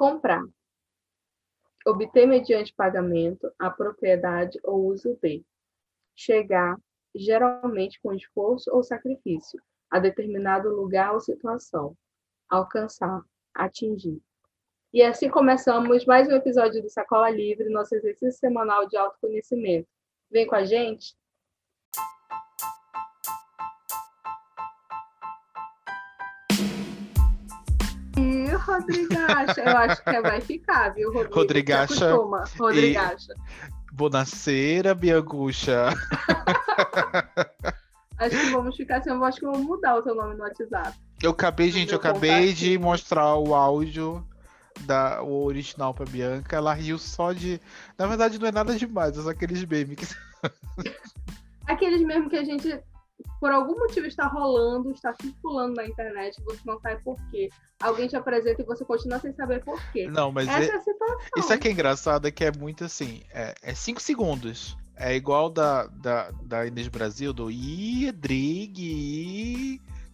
Comprar. Obter mediante pagamento a propriedade ou uso de. Chegar, geralmente com esforço ou sacrifício, a determinado lugar ou situação. Alcançar, atingir. E assim começamos mais um episódio do Sacola Livre, nosso exercício semanal de autoconhecimento. Vem com a gente? Rodrigacha. Eu acho que vai ficar, viu, Rodrigo? Rodrigacha. Rodrigacha. E... Bonaceira, Biangucha. acho que vamos ficar assim. Eu acho que vou mudar o teu nome no WhatsApp. Eu acabei, gente, eu acabei de mostrar o áudio da, o original pra Bianca. Ela riu só de. Na verdade, não é nada demais, é só aqueles memes. Aqueles mesmo que a gente por algum motivo está rolando, está circulando na internet, você não sabe por quê. Alguém te apresenta e você continua sem saber por quê. Não, mas Essa é, é a situação. Isso aqui é engraçado, é que é muito assim, é, é cinco segundos. É igual da, da, da Inês Brasil, do Idrig.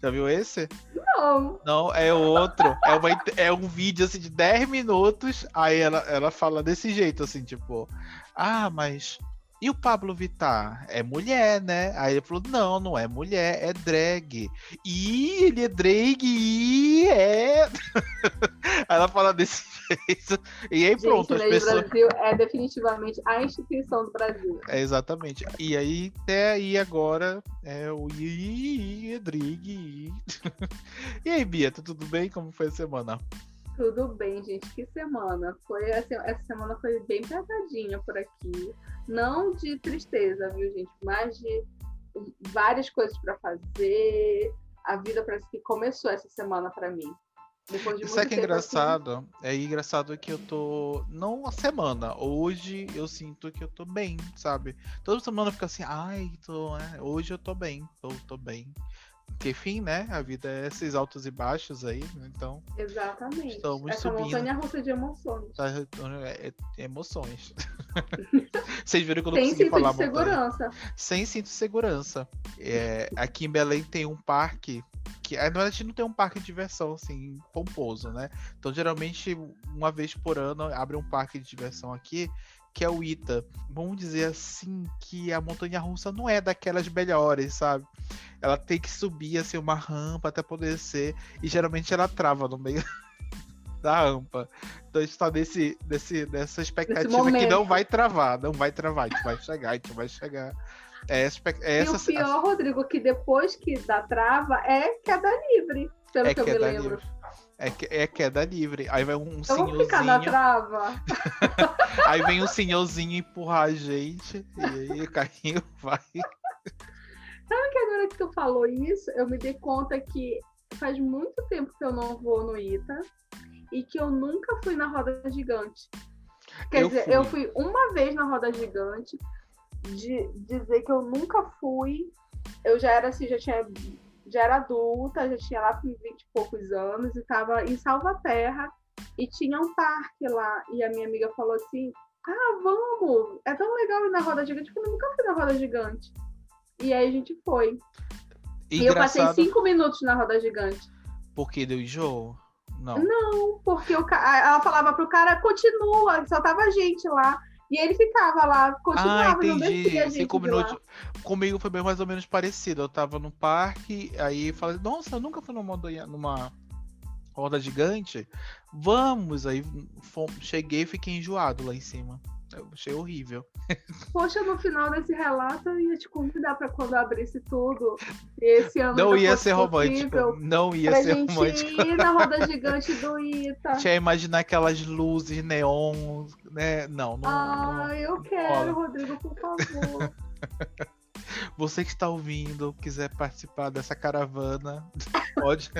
Já viu esse? Não. Não, é outro. é, uma, é um vídeo assim de 10 minutos. Aí ela, ela fala desse jeito, assim, tipo, ah, mas e o Pablo Vittar? É mulher, né? Aí ele falou: não, não é mulher, é drag. E ele é drag e é. aí ela fala desse jeito. E aí pronto, Gente, as pessoas. Brasil é definitivamente a instituição do Brasil. É, exatamente. E aí, até aí agora é o I, é drag. e aí, Bia, tá tudo bem? Como foi a semana? Tudo bem, gente. Que semana? Foi assim, essa semana foi bem pesadinha por aqui. Não de tristeza, viu, gente? Mas de várias coisas para fazer. A vida parece que começou essa semana para mim. Depois de Isso é que é engraçado. Assim... É engraçado que eu tô. Não a semana. Hoje eu sinto que eu tô bem, sabe? Toda semana fica assim, ai, tô, é, hoje eu tô bem, tô, tô bem. Porque, enfim, né? A vida é esses altos e baixos aí, né? então. Exatamente. Estamos Essa subindo. montanha russa de emoções. Tá, é, é, emoções. Vocês viram que eu não Sem consegui falar de segurança. Sem cinto de segurança. É, aqui em Belém tem um parque que na verdade não tem um parque de diversão assim pomposo, né? Então geralmente uma vez por ano abre um parque de diversão aqui que é o Ita. Vamos dizer assim que a montanha russa não é daquelas melhores, sabe? Ela tem que subir assim uma rampa até poder descer e geralmente ela trava no meio da rampa. Então a gente tá nesse, nesse, nessa expectativa que não vai travar, não vai travar, a gente vai chegar, a gente vai chegar. É essa, é essa, e o pior, Rodrigo, que depois que dá trava é queda livre, pelo é que eu me lembro. Livre. É, é queda livre. Aí vai um eu senhorzinho. Vou ficar na trava. aí vem um senhorzinho empurrar a gente. E aí o carrinho vai. Sabe que agora que tu falou isso, eu me dei conta que faz muito tempo que eu não vou no Ita e que eu nunca fui na roda gigante. Quer eu dizer, fui. eu fui uma vez na roda gigante, de dizer que eu nunca fui. Eu já era assim, já tinha já era adulta, já tinha lá com 20 e poucos anos e estava em Salvaterra e tinha um parque lá. E a minha amiga falou assim: Ah, vamos! É tão legal ir na roda gigante, porque eu nunca fui na roda gigante. E aí a gente foi. E, e eu passei cinco minutos na roda gigante. Porque deu enjoo? Não. Não, porque o, ela falava pro cara, continua, só tava a gente lá. E ele ficava lá, continuava, ah, entendi. não Cinco minutos. Comigo foi bem mais ou menos parecido. Eu tava no parque, aí falei, nossa, eu nunca fui numa, numa roda gigante. Vamos! Aí cheguei e fiquei enjoado lá em cima. Eu achei horrível. Poxa, no final desse relato eu ia te convidar para quando abrisse tudo. Esse ano não ia ser romântico. Não ia pra ser gente romântico. Ir na roda gigante do Ita. Tinha imaginar aquelas luzes neon, né? Não, não. Ah, não, eu quero, Rodrigo, por favor. Você que está ouvindo, quiser participar dessa caravana, pode.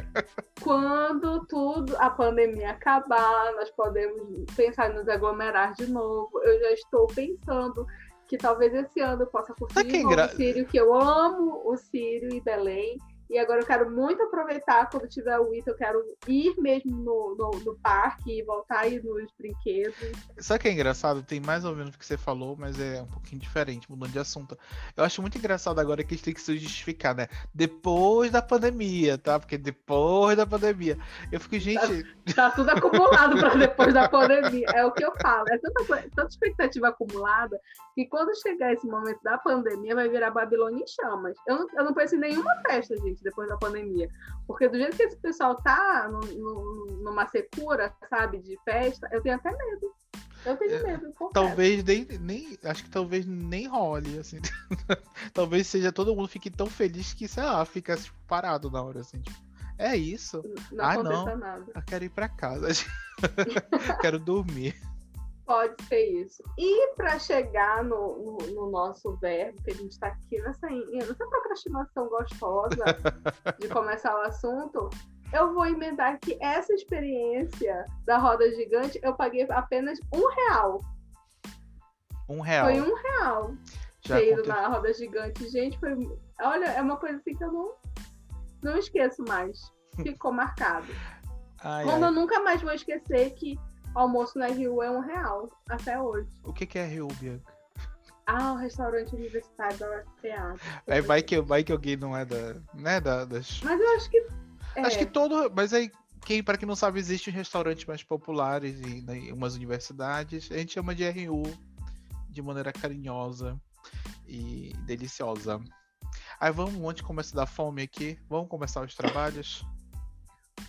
Quando tudo, a pandemia acabar, nós podemos pensar em nos aglomerar de novo. Eu já estou pensando que talvez esse ano eu possa curtir de novo o Sírio, que eu amo o Sírio e Belém. E agora eu quero muito aproveitar quando tiver o Ita, eu quero ir mesmo no, no, no parque e voltar aí nos brinquedos. Sabe o que é engraçado? Tem mais ou menos o que você falou, mas é um pouquinho diferente, mudando de assunto. Eu acho muito engraçado agora que a gente tem que se justificar, né? Depois da pandemia, tá? Porque depois da pandemia. Eu fico, gente. Tá, tá tudo acumulado para depois da pandemia. É o que eu falo. É tanta, tanta expectativa acumulada que quando chegar esse momento da pandemia vai virar Babilônia em chamas. Eu não, eu não penso em nenhuma festa, gente gente, depois da pandemia. Porque do jeito que esse pessoal tá no, no, numa secura, sabe, de festa, eu tenho até medo. Eu tenho é, medo. Talvez nem, nem. Acho que talvez nem role, assim. talvez seja todo mundo fique tão feliz que, sei lá, fica tipo, parado na hora, assim, tipo. É isso. Não ah, não. Nada. Eu quero ir para casa. quero dormir. Pode ser isso. E para chegar no, no, no, nosso verbo, que a gente está aqui nessa, nessa procrastinação gostosa de começar o assunto, eu vou emendar que essa experiência da roda gigante eu paguei apenas um real. Um real. Foi um real. Já ter ido na roda gigante. Gente, foi. Olha, é uma coisa assim que eu não, não esqueço mais. Ficou marcado. Ai, Como ai. eu nunca mais vou esquecer que almoço na Rio é um real, até hoje. O que, que é Rio, Bianca? Ah, o restaurante universitário da UFPA. É, vai que, vai que alguém não é da. Né, da das... Mas eu acho que. É. Acho que todo. Mas aí, quem, para quem não sabe, existem restaurantes mais populares em, né, em umas universidades. A gente chama de RU de maneira carinhosa e deliciosa. Aí vamos, onde começa a dar fome aqui? Vamos começar os trabalhos?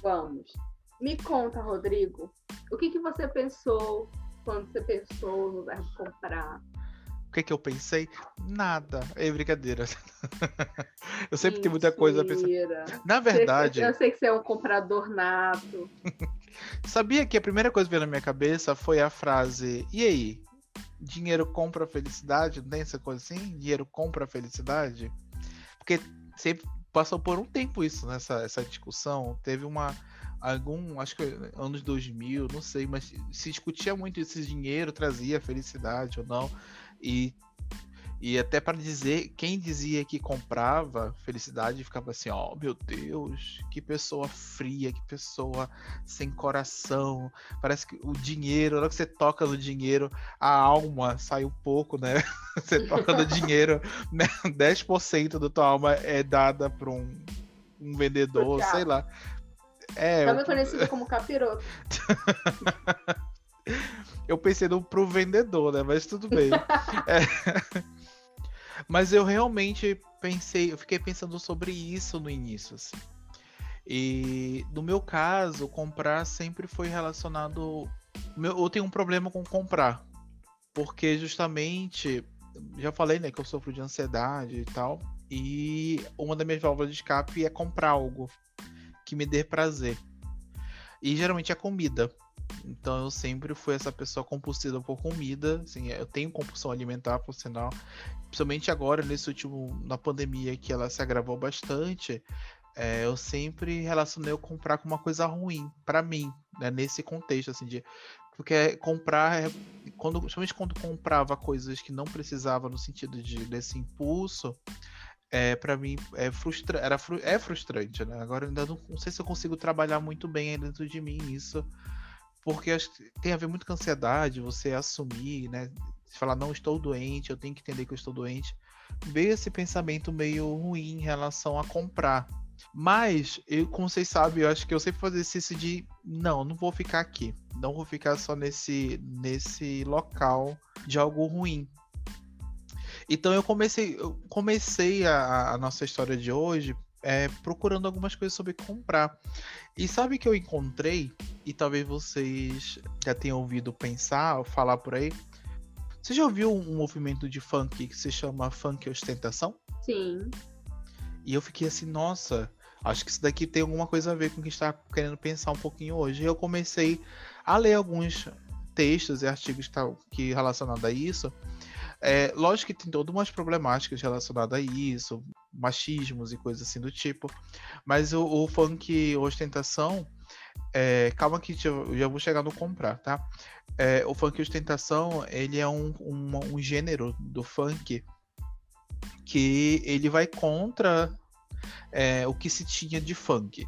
Vamos. Me conta, Rodrigo, o que, que você pensou quando você pensou no verbo comprar? O que, que eu pensei? Nada. É brincadeira. eu sempre tenho muita coisa a pensar. Na verdade. Eu sei que você é um comprador nato. Sabia que a primeira coisa que veio na minha cabeça foi a frase: e aí? Dinheiro compra felicidade? Não tem essa coisa assim? Dinheiro compra felicidade? Porque sempre passou por um tempo isso, nessa essa discussão. Teve uma algum, acho que anos 2000, não sei, mas se discutia muito se dinheiro trazia felicidade ou não. E, e até para dizer, quem dizia que comprava felicidade ficava assim: ó, oh, meu Deus, que pessoa fria, que pessoa sem coração. Parece que o dinheiro, na hora que você toca no dinheiro, a alma sai um pouco, né? Você toca no dinheiro, né? 10% da tua alma é dada para um, um vendedor, sei lá. É, Também eu... conhecido como capiroto. eu pensei no pro vendedor, né? Mas tudo bem. é... Mas eu realmente pensei, eu fiquei pensando sobre isso no início, assim. E no meu caso, comprar sempre foi relacionado. Eu tenho um problema com comprar. Porque justamente, já falei, né, que eu sofro de ansiedade e tal. E uma das minhas válvulas de escape é comprar algo que me dê prazer. E geralmente é comida. Então eu sempre fui essa pessoa compulsiva por comida. Assim, eu tenho compulsão alimentar, por sinal. Principalmente agora, nesse último. na pandemia, que ela se agravou bastante. É, eu sempre relacionei eu comprar com uma coisa ruim para mim, né, nesse contexto assim de porque comprar é, quando principalmente quando comprava coisas que não precisava no sentido de desse impulso é, para mim é, frustra era fru é frustrante, né? Agora ainda não, não, sei se eu consigo trabalhar muito bem dentro de mim isso, porque acho que tem a ver muito com ansiedade, você assumir, né? Falar, não estou doente, eu tenho que entender que eu estou doente. Veio esse pensamento meio ruim em relação a comprar. Mas, eu, como vocês sabem, eu acho que eu sempre faço exercício de não, não vou ficar aqui. Não vou ficar só nesse, nesse local de algo ruim. Então eu comecei, eu comecei a, a nossa história de hoje é, procurando algumas coisas sobre comprar. E sabe que eu encontrei, e talvez vocês já tenham ouvido pensar ou falar por aí. Você já ouviu um movimento de funk que se chama funk ostentação? Sim. E eu fiquei assim, nossa, acho que isso daqui tem alguma coisa a ver com o que está querendo pensar um pouquinho hoje. E eu comecei a ler alguns textos e artigos que, tá, que relacionados a isso. É, lógico que tem todas umas problemáticas relacionadas a isso, machismos e coisas assim do tipo. Mas o, o funk ostentação. É, calma que eu já vou chegar no comprar, tá? É, o funk ostentação, ele é um, um, um gênero do funk que ele vai contra é, o que se tinha de funk.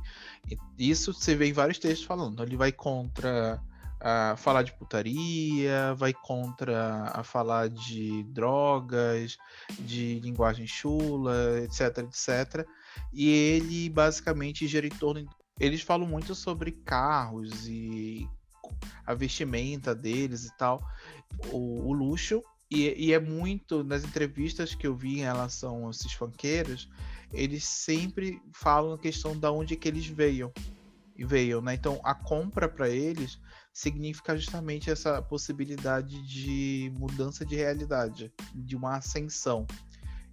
Isso você vê em vários textos falando. Ele vai contra a falar de putaria, vai contra a falar de drogas, de linguagem chula, etc, etc. E ele basicamente gira em torno. Eles falam muito sobre carros e a vestimenta deles e tal, o, o luxo. E, e, é muito, nas entrevistas que eu vi em relação a esses funkeiros, eles sempre falam a questão da onde que eles veio. Veio, né? Então a compra para eles significa justamente essa possibilidade de mudança de realidade, de uma ascensão.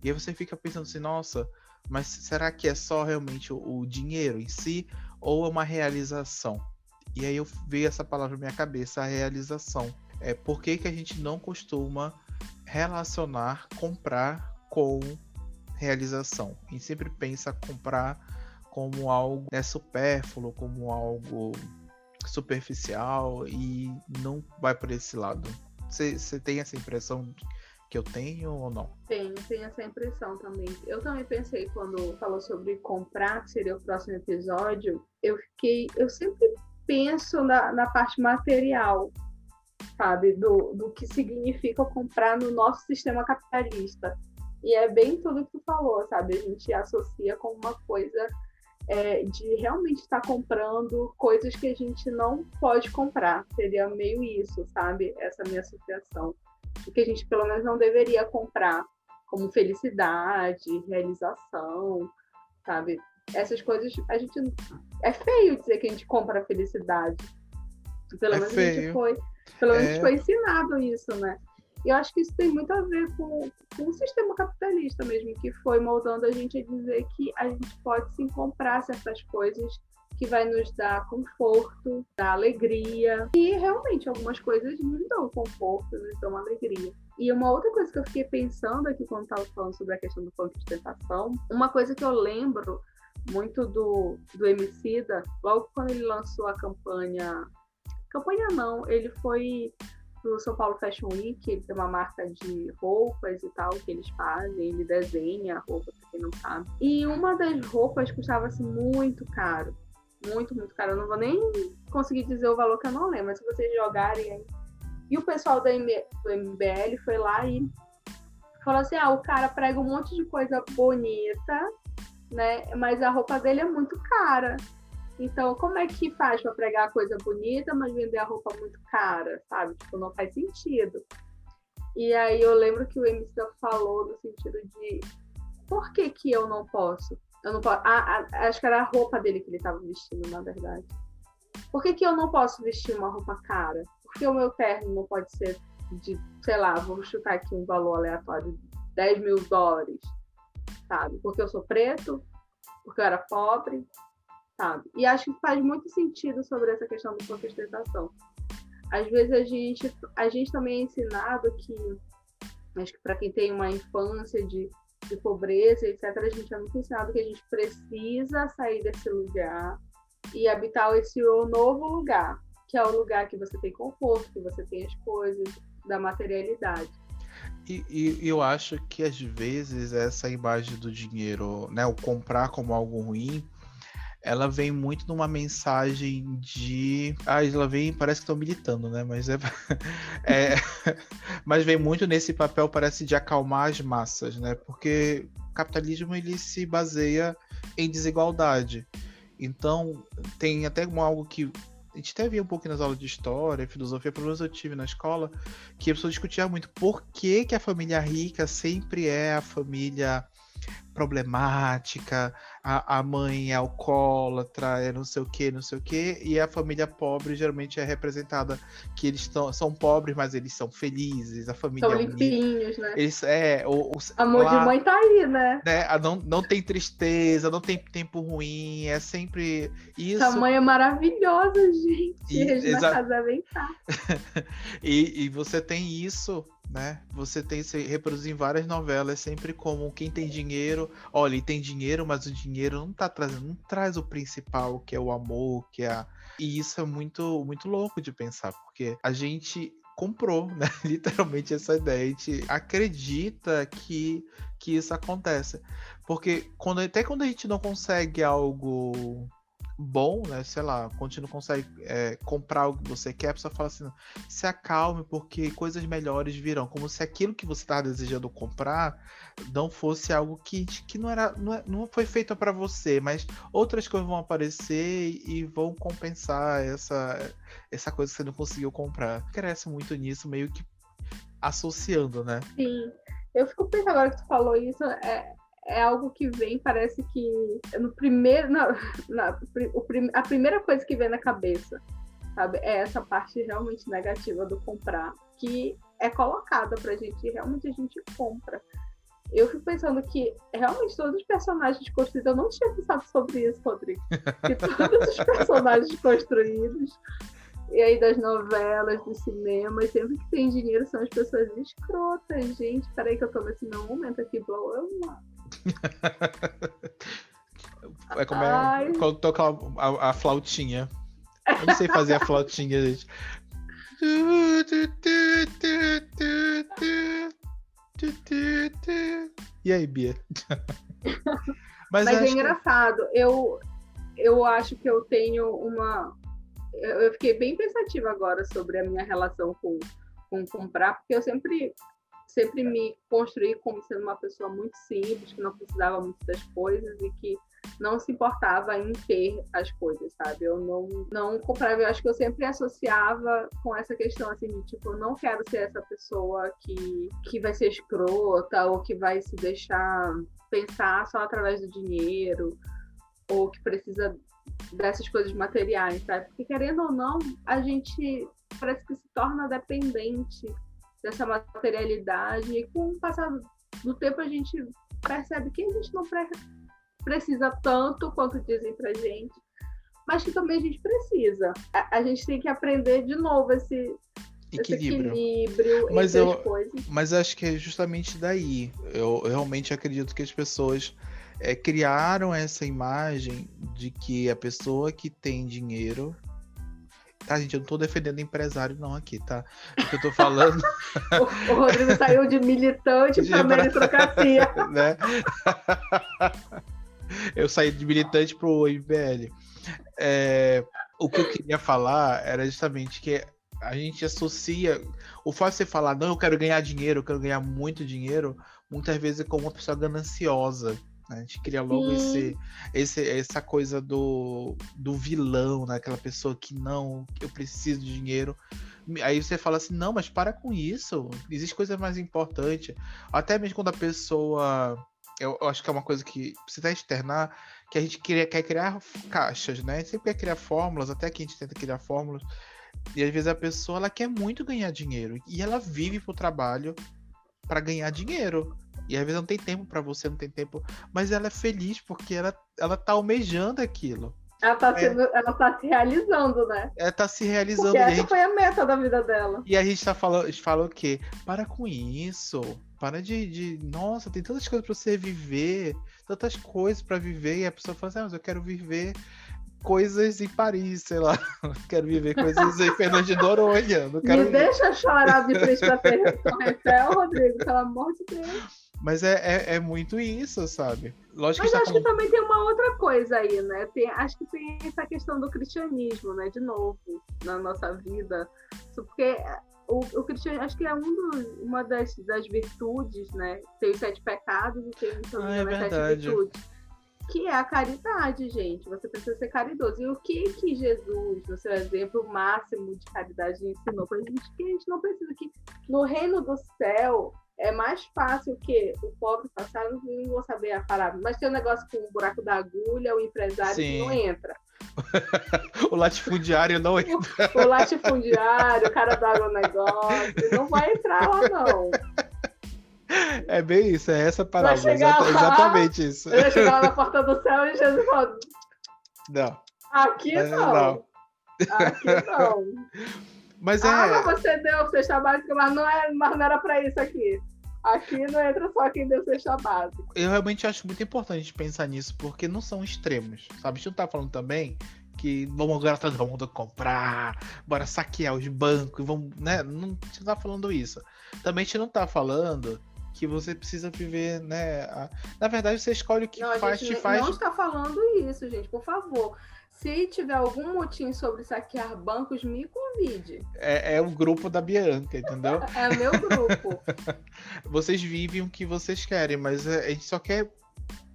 E aí você fica pensando assim, nossa, mas será que é só realmente o, o dinheiro em si ou é uma realização? E aí eu vejo essa palavra na minha cabeça, a realização. É por que, que a gente não costuma relacionar comprar com realização? A gente sempre pensa comprar como algo é supérfluo, como algo superficial e não vai por esse lado. Você tem essa impressão que eu tenho ou não? Tenho, tenho essa impressão também. Eu também pensei quando falou sobre comprar, que seria o próximo episódio, eu fiquei, eu sempre penso na, na parte material, sabe, do, do que significa comprar no nosso sistema capitalista. E é bem tudo que tu falou, sabe? A gente associa com uma coisa é, de realmente estar comprando coisas que a gente não pode comprar. Seria meio isso, sabe? Essa minha associação. O que a gente pelo menos não deveria comprar, como felicidade, realização, sabe? Essas coisas, a gente. É feio dizer que a gente compra felicidade. Pelo é menos feio. a gente foi. Pelo menos é... foi ensinado isso, né? E eu acho que isso tem muito a ver com, com o sistema capitalista mesmo, que foi moldando a gente a dizer que a gente pode sim comprar certas coisas que vai nos dar conforto, dar alegria. E realmente algumas coisas nos dão conforto, nos dão alegria. E uma outra coisa que eu fiquei pensando aqui quando estava falando sobre a questão do funk de tentação, uma coisa que eu lembro muito do, do Emicida, logo quando ele lançou a campanha. Campanha não, ele foi pro São Paulo Fashion Week, ele tem uma marca de roupas e tal que eles fazem, ele desenha a roupa, pra quem não sabe. E uma das roupas custava assim, muito caro. Muito, muito caro. Eu não vou nem conseguir dizer o valor que eu não lembro, mas se vocês jogarem aí. E o pessoal do, do MBL foi lá e falou assim: ah, o cara prega um monte de coisa bonita, né? Mas a roupa dele é muito cara. Então, como é que faz para pregar coisa bonita, mas vender a roupa muito cara, sabe? Tipo, não faz sentido. E aí eu lembro que o MC falou no sentido de por que que eu não posso? Eu não posso. Ah, acho que era a roupa dele que ele estava vestindo, na verdade. Por que, que eu não posso vestir uma roupa cara? Por que o meu terno não pode ser de, sei lá, vamos chutar aqui um valor aleatório, 10 mil dólares, sabe? Porque eu sou preto, porque eu era pobre, sabe? E acho que faz muito sentido sobre essa questão da contestação. Às vezes a gente, a gente também é ensinado que, acho que para quem tem uma infância de, de pobreza, etc., a gente é muito ensinado que a gente precisa sair desse lugar e habitar esse novo lugar, que é o lugar que você tem conforto, que você tem as coisas, da materialidade. E, e, eu acho que às vezes essa imagem do dinheiro, né, o comprar como algo ruim, ela vem muito numa mensagem de. Ah, ela vem, parece que estão militando, né? Mas é... é. Mas vem muito nesse papel, parece, de acalmar as massas, né? Porque o capitalismo ele se baseia em desigualdade. Então, tem até algo que a gente até via um pouco nas aulas de história, filosofia, pelo menos eu tive na escola, que a pessoa discutia muito por que, que a família rica sempre é a família problemática, a, a mãe é alcoólatra, é não sei o que, não sei o que, e a família pobre geralmente é representada que eles tão, são pobres, mas eles são felizes, a família são limpinhos, né? Eles, é, o, o, Amor lá, de mãe tá aí, né? né? Não, não tem tristeza, não tem tempo ruim, é sempre isso. Essa mãe é maravilhosa, gente. E, Regina exa... E, e você tem isso né? Você tem se reproduzir em várias novelas sempre como quem tem dinheiro, olha, tem dinheiro, mas o dinheiro não tá trazendo, não traz o principal, que é o amor, que é a... E isso é muito muito louco de pensar, porque a gente comprou, né? Literalmente essa ideia. A gente acredita que, que isso acontece. Porque quando, até quando a gente não consegue algo bom, né? Sei lá, quando você não consegue é, comprar o que você quer, a pessoa fala assim: se acalme, porque coisas melhores virão. Como se aquilo que você estava desejando comprar não fosse algo que, que não era não, é, não foi feito para você, mas outras coisas vão aparecer e vão compensar essa, essa coisa que você não conseguiu comprar. Cresce muito nisso, meio que associando, né? Sim. Eu fico pensando agora que tu falou isso, é, é algo que vem, parece que no primeiro. Na, na, o, a primeira coisa que vem na cabeça, sabe? É essa parte realmente negativa do comprar, que é colocada pra gente, e realmente a gente compra. Eu fico pensando que realmente todos os personagens construídos, eu não tinha pensado sobre isso, Rodrigo. Que todos os personagens construídos, e aí das novelas, do cinema, sempre que tem dinheiro são as pessoas escrotas. Gente, peraí que eu tô nesse meu momento aqui, blow up. É como é quando toca a, a, flautinha. Eu não sei fazer a flautinha, gente. E aí, Bia? Mas, Mas é engraçado. Eu, eu acho que eu tenho uma. Eu fiquei bem pensativa agora sobre a minha relação com, com comprar, porque eu sempre sempre me construí como sendo uma pessoa muito simples, que não precisava muito das coisas e que não se importava em ter as coisas, sabe? Eu não, não comprava, eu acho que eu sempre associava com essa questão, assim, de tipo, eu não quero ser essa pessoa que, que vai ser escrota ou que vai se deixar pensar só através do dinheiro ou que precisa dessas coisas materiais, sabe? Porque querendo ou não, a gente parece que se torna dependente dessa materialidade. E com o passar do tempo a gente percebe que a gente não precisa tanto quanto dizem pra gente, mas que também a gente precisa. A, a gente tem que aprender de novo esse, equilíbrio. equilíbrio mas eu, Mas acho que é justamente daí. Eu, realmente acredito que as pessoas é, criaram essa imagem de que a pessoa que tem dinheiro Tá, gente, eu não tô defendendo empresário, não, aqui, tá? O que eu tô falando. o, o, Rodrigo saiu de militante de para meritocracia. né? eu saí de militante pro MBL. É, o que eu queria falar era justamente que a gente associa o fato de você falar, não, eu quero ganhar dinheiro, eu quero ganhar muito dinheiro, muitas vezes é como uma pessoa gananciosa. Né? A gente cria logo esse, esse, essa coisa do, do vilão, né? aquela pessoa que não, eu preciso de dinheiro. Aí você fala assim, não, mas para com isso. Existe coisa mais importante. Até mesmo quando a pessoa. Eu, eu acho que é uma coisa que precisa externar, que a gente quer, quer criar caixas, né? A gente sempre quer criar fórmulas, até que a gente tenta criar fórmulas. E às vezes a pessoa ela quer muito ganhar dinheiro. E ela vive pro trabalho para ganhar dinheiro. E às vezes não tem tempo para você, não tem tempo. Mas ela é feliz porque ela, ela tá almejando aquilo. Ela tá, é. sendo, ela tá se realizando, né? Ela tá se realizando. Porque essa gente... foi a meta da vida dela. E a gente tá falando, fala o quê? Para com isso. Para de, de. Nossa, tem tantas coisas para você viver, tantas coisas para viver. E a pessoa fala assim, ah, mas eu quero viver coisas em Paris, sei lá. quero viver coisas em Fernando de Noronha. Não quero Me deixa chorar de frente pra Torre Rodrigo, pelo amor de Deus. Mas é, é, é, muito isso, sabe? Lógico Mas que tá acho que também tem uma outra coisa aí, né? Tem, acho que tem essa questão do cristianismo, né? De novo, na nossa vida. Porque o, o cristianismo, acho que é um do, uma das, das virtudes, né? Tem os sete pecados e tem ah, é as sete virtudes. Que é a caridade, gente. Você precisa ser caridoso. E o que que Jesus, no seu exemplo máximo de caridade, ensinou pra gente? Que a gente não precisa que no reino do céu é mais fácil que o pobre passar, não vou saber a parada. Mas tem um negócio com o buraco da agulha, o empresário Sim. não entra. o latifundiário não entra. O, o latifundiário, o cara dá o negócio, não vai entrar lá, não. É bem isso, é essa parada. Exata, exatamente isso. Vai chegar lá na porta do céu e Jesus fala. Não. Aqui não. não. Aqui não. Mas é. Ah, mas você deu cesta básica, mas não, é, mas não era pra isso aqui. Aqui não entra só quem deu cesta básica. Eu realmente acho muito importante pensar nisso, porque não são extremos. Sabe? A gente não tá falando também que vamos agora todo mundo comprar, bora saquear os bancos, vamos, né? Não, a gente não tá falando isso. Também a gente não tá falando que você precisa viver, né? A... Na verdade, você escolhe o que não, faz, te faz. Não está falando isso, gente, por favor. Se tiver algum motim sobre saquear bancos, me convide. É, é o grupo da Bianca, entendeu? é o meu grupo. vocês vivem o que vocês querem, mas a gente só quer.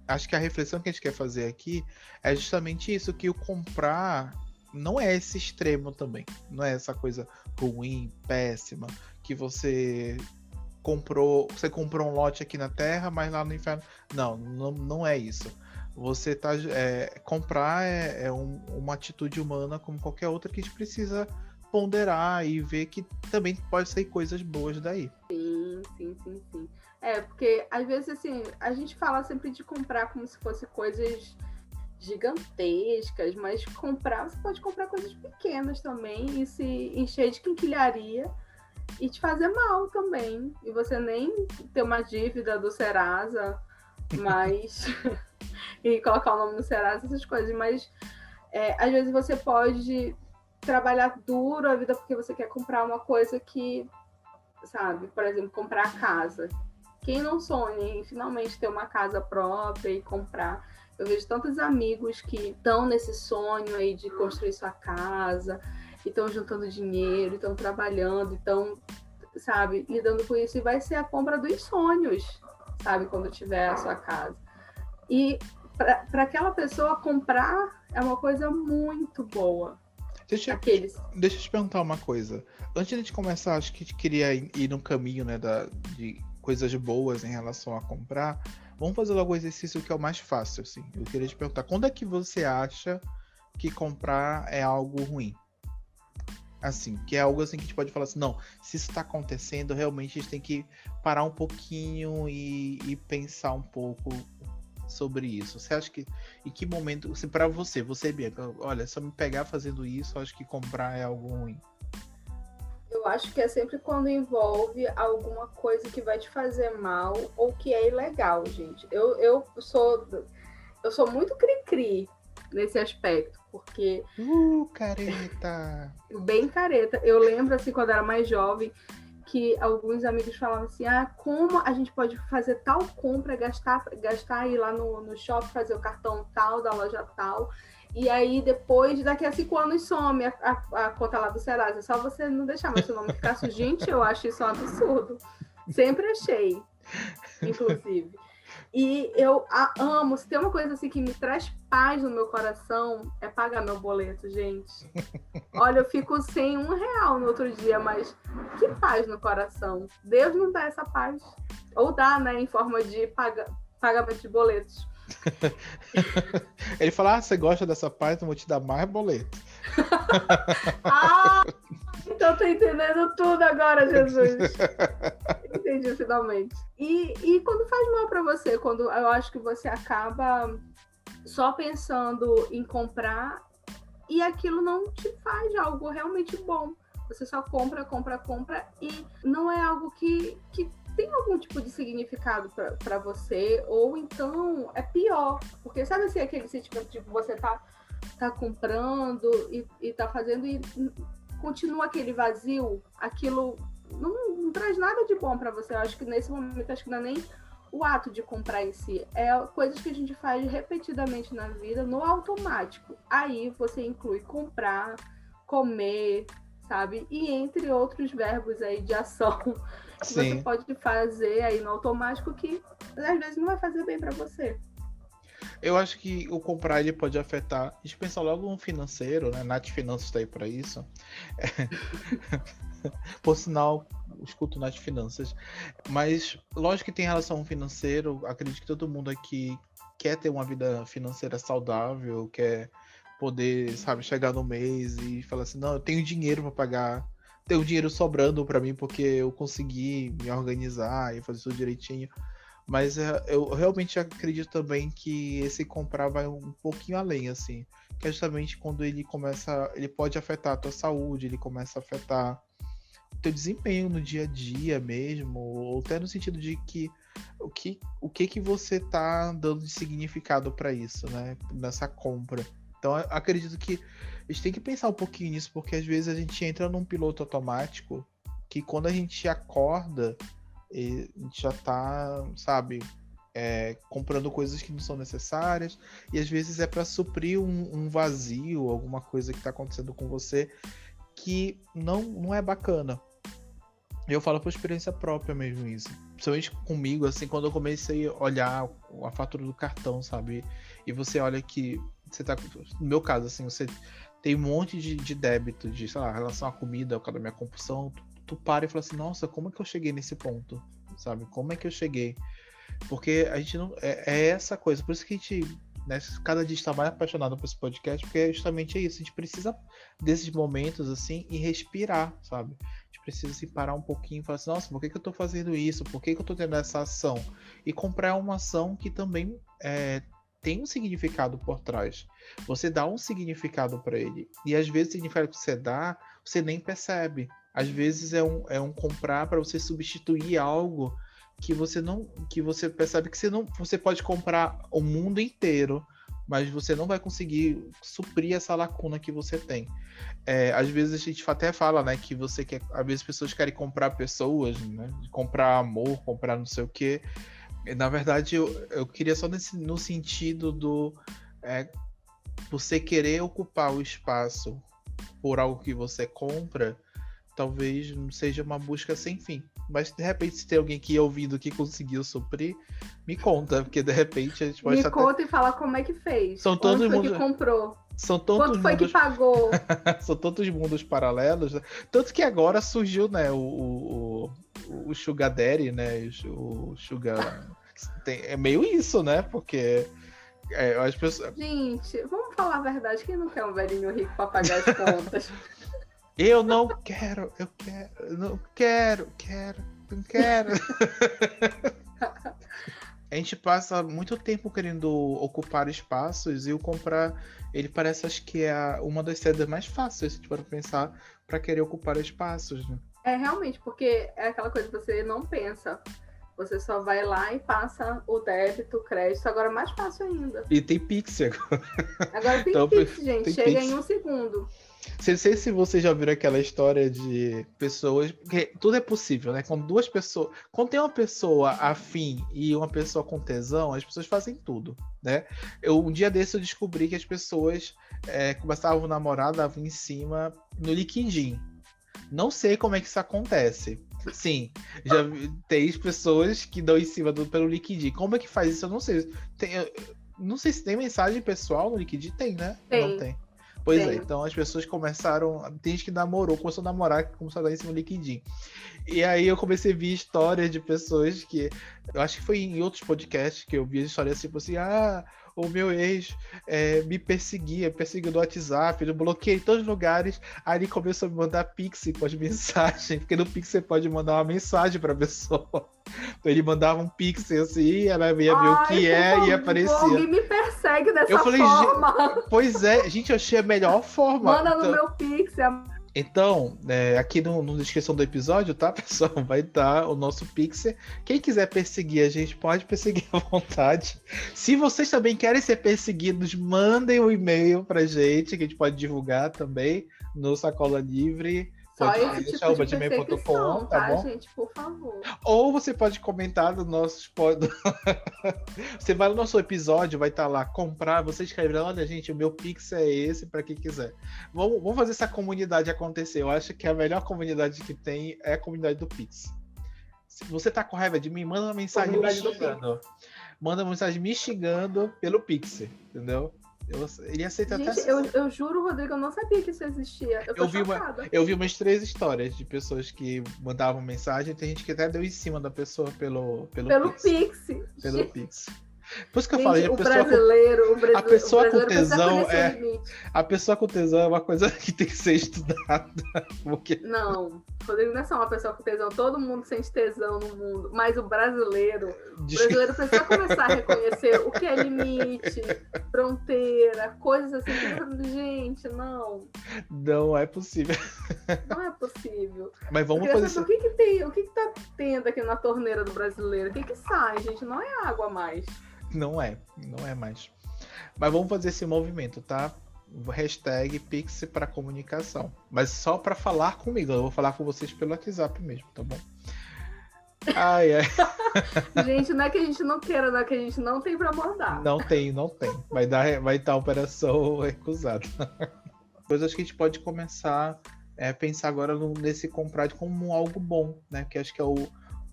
Acho que a reflexão que a gente quer fazer aqui é justamente isso: que o comprar não é esse extremo também. Não é essa coisa ruim, péssima, que você comprou. Você comprou um lote aqui na Terra, mas lá no inferno. Não, não, não é isso você tá é, comprar é, é um, uma atitude humana como qualquer outra que a gente precisa ponderar e ver que também pode sair coisas boas daí. Sim, sim, sim, sim. É, porque às vezes assim, a gente fala sempre de comprar como se fosse coisas gigantescas, mas comprar, você pode comprar coisas pequenas também e se encher de quinquilharia e te fazer mal também. E você nem ter uma dívida do Serasa, mas e colocar o nome no Serasa, essas coisas, mas é, às vezes você pode trabalhar duro a vida porque você quer comprar uma coisa que, sabe, por exemplo, comprar casa. Quem não sonha em finalmente ter uma casa própria e comprar? Eu vejo tantos amigos que estão nesse sonho aí de construir sua casa, e estão juntando dinheiro, estão trabalhando, estão, sabe, lidando com isso. E vai ser a compra dos sonhos, sabe, quando tiver a sua casa. E para aquela pessoa comprar é uma coisa muito boa. Deixa, Aqueles. deixa eu te perguntar uma coisa. Antes de a gente começar, acho que a gente queria ir no caminho né, da, de coisas boas em relação a comprar. Vamos fazer logo o exercício que é o mais fácil. Assim. Eu queria te perguntar, quando é que você acha que comprar é algo ruim? Assim, que é algo assim que a gente pode falar assim, não, se isso está acontecendo, realmente a gente tem que parar um pouquinho e, e pensar um pouco sobre isso? Você acha que. Em que momento. Se para você, você, Bianca, olha, se eu me pegar fazendo isso, acho que comprar é algo ruim. Eu acho que é sempre quando envolve alguma coisa que vai te fazer mal ou que é ilegal, gente. Eu, eu sou. Eu sou muito cri-cri nesse aspecto, porque. Uh, careta! Bem careta. Eu lembro, assim, quando era mais jovem, que alguns amigos falavam assim: ah, como a gente pode fazer tal compra, gastar, gastar aí lá no, no shopping, fazer o cartão tal, da loja tal. E aí, depois, daqui a cinco anos, some a, a, a conta lá do Serasa. É só você não deixar mais seu nome ficar Gente, eu acho isso um absurdo. Sempre achei, inclusive. E eu a, amo, se tem uma coisa assim que me traz paz no meu coração, é pagar meu boleto, gente. Olha, eu fico sem um real no outro dia, mas que paz no coração. Deus não dá essa paz. Ou dá, né, em forma de paga, pagamento de boletos. Ele fala: ah, você gosta dessa paz, eu vou te dar mais boleto. ah, então tô entendendo tudo agora, Jesus. Entendi finalmente. E, e quando faz mal para você, quando eu acho que você acaba só pensando em comprar e aquilo não te faz algo realmente bom. Você só compra, compra, compra e não é algo que, que tem algum tipo de significado para você, ou então é pior, porque sabe assim, aquele sentimento de você tá, tá comprando e, e tá fazendo e continua aquele vazio, aquilo não, não traz nada de bom para você. Eu acho que nesse momento, acho que não é nem o ato de comprar em si, é coisas que a gente faz repetidamente na vida no automático. Aí você inclui comprar, comer, sabe? E entre outros verbos aí de ação que Sim. você pode fazer aí no automático que às vezes não vai fazer bem para você. Eu acho que o comprar ele pode afetar. A gente pensa logo no financeiro, né? Nath Finanças está aí para isso. É... Por sinal, escuto Nath Finanças. Mas, lógico que tem relação financeiro. Acredito que todo mundo aqui quer ter uma vida financeira saudável, quer poder, sabe, chegar no mês e falar assim: não, eu tenho dinheiro para pagar tenho dinheiro sobrando para mim porque eu consegui me organizar e fazer tudo direitinho. Mas é, eu realmente acredito também que esse comprar vai um pouquinho além, assim. Que é justamente quando ele começa. Ele pode afetar a tua saúde, ele começa a afetar o teu desempenho no dia a dia mesmo, ou até no sentido de que o que, o que, que você tá dando de significado para isso, né? Nessa compra. Então acredito que a gente tem que pensar um pouquinho nisso, porque às vezes a gente entra num piloto automático que quando a gente acorda, gente já tá, sabe, é, comprando coisas que não são necessárias, e às vezes é para suprir um, um, vazio, alguma coisa que está acontecendo com você que não, não é bacana. Eu falo por experiência própria mesmo isso. Principalmente comigo, assim, quando eu comecei a olhar a fatura do cartão, sabe? E você olha que você tá. No meu caso, assim, você tem um monte de, de débito de, sei lá, relação à comida, ao da minha compulsão. Tu, para e fala assim, nossa, como é que eu cheguei nesse ponto? Sabe? Como é que eu cheguei? Porque a gente não. É, é essa coisa. Por isso que a gente. Né, cada dia está mais apaixonado por esse podcast, porque é justamente isso. A gente precisa desses momentos assim e respirar, sabe? A gente precisa se parar um pouquinho e falar assim, nossa, por que, que eu estou fazendo isso? Por que, que eu estou tendo essa ação? E comprar uma ação que também é, tem um significado por trás. Você dá um significado para ele. E às vezes o significado que você dá, você nem percebe. Às vezes é um, é um comprar para você substituir algo que você não que você percebe que você não você pode comprar o mundo inteiro mas você não vai conseguir suprir essa lacuna que você tem. É, às vezes a gente até fala né que você quer às vezes pessoas querem comprar pessoas né comprar amor comprar não sei o que na verdade eu, eu queria só nesse, no sentido do é, você querer ocupar o espaço por algo que você compra talvez não seja uma busca sem fim mas de repente, se tem alguém que ouvindo que conseguiu suprir, me conta, porque de repente a gente pode. Me conta até... e fala como é que fez. São todos Onde foi que comprou. São tantos Quanto foi mundos... que pagou? São tantos mundos paralelos. Né? Tanto que agora surgiu, né, o, o, o Sugar Daddy, né? O Sugar. Tem... É meio isso, né? Porque. É, as pessoas... Gente, vamos falar a verdade. Quem não quer um velhinho rico para pagar as contas? Eu não quero, eu quero, não quero, quero, não quero. a gente passa muito tempo querendo ocupar espaços e o comprar, ele parece acho que é uma das saídas mais fáceis, se a gente pensar, para querer ocupar espaços, né? É realmente, porque é aquela coisa que você não pensa. Você só vai lá e passa o débito, o crédito, agora é mais fácil ainda. E tem Pix agora. Agora tem então, Pix, gente. Tem Chega Pix. em um segundo. Não sei se você já viu aquela história de pessoas. Porque tudo é possível, né? Quando duas pessoas. Quando tem uma pessoa afim e uma pessoa com tesão, as pessoas fazem tudo, né? Eu, um dia desse eu descobri que as pessoas é, começavam a namorar, davam em cima no LinkedIn. Não sei como é que isso acontece. Sim, já tem pessoas que dão em cima do, pelo LinkedIn. Como é que faz isso? Eu não sei. Tem, eu, não sei se tem mensagem pessoal no LinkedIn. Tem, né? Tem. Não tem. Pois é, então as pessoas começaram. Tem gente que namorou, começou a namorar, começou a dar em cima do LinkedIn. E aí eu comecei a ver histórias de pessoas que. Eu acho que foi em outros podcasts que eu vi histórias tipo assim, ah, o meu ex é, me perseguia, perseguiu no WhatsApp, eu bloqueei em todos os lugares. Aí ele começou a me mandar pix com as mensagens, porque no pix você pode mandar uma mensagem pra pessoa. Então ele mandava um pix assim, ela ia ver Ai, o que é e aparecia. Alguém me persegue dessa eu falei, forma. Pois é, gente, eu achei a melhor forma. Manda então... no meu pix, é então, é, aqui no, no, descrição do episódio, tá, pessoal? Vai estar o nosso Pixel. Quem quiser perseguir a gente, pode perseguir à vontade. Se vocês também querem ser perseguidos, mandem um e-mail pra gente, que a gente pode divulgar também no Sacola Livre. Só esse tipo de perseguição, tá, tá bom? gente? Por favor. Ou você pode comentar nos nossos... você vai no nosso episódio, vai estar tá lá, comprar, você escreve lá, olha, gente, o meu Pix é esse, para quem quiser. Vamos, vamos fazer essa comunidade acontecer. Eu acho que a melhor comunidade que tem é a comunidade do Pix. Se você tá com raiva de mim, manda uma mensagem me xingando. Manda uma mensagem me xingando pelo Pix, entendeu? Eu, ele aceita Gente, até. Eu, eu juro, Rodrigo, eu não sabia que isso existia. Eu, eu vi, uma, eu vi umas três histórias de pessoas que mandavam mensagem. Tem gente que até deu em cima da pessoa pelo, pelo, pelo Pix. Pix. Pelo Pix. Por isso que eu falei, a pessoa, brasileiro, com, o brasileiro, a pessoa com tesão é a pessoa com tesão é uma coisa que tem que ser estudada. Porque... Não, Rodrigo não é só uma pessoa com tesão, todo mundo sente tesão no mundo, mas o brasileiro, o brasileiro precisa começar a reconhecer o que é limite, fronteira, coisas assim. Gente, não. Não é possível. Não é possível. Mas vamos fazer isso. O que que tem, o que que tá tendo aqui na torneira do brasileiro? O que que sai, gente? Não é água mais. Não é, não é mais. Mas vamos fazer esse movimento, tá? hashtag Pix para comunicação. Mas só para falar comigo. Eu vou falar com vocês pelo WhatsApp mesmo, tá bom? Ai, ai. gente, não é que a gente não queira, não é que a gente não tem para mandar. Não tem, não tem. Vai dar, vai estar a operação recusada. Coisas que a gente pode começar é pensar agora no, nesse comprar como algo bom, né? Que acho que é o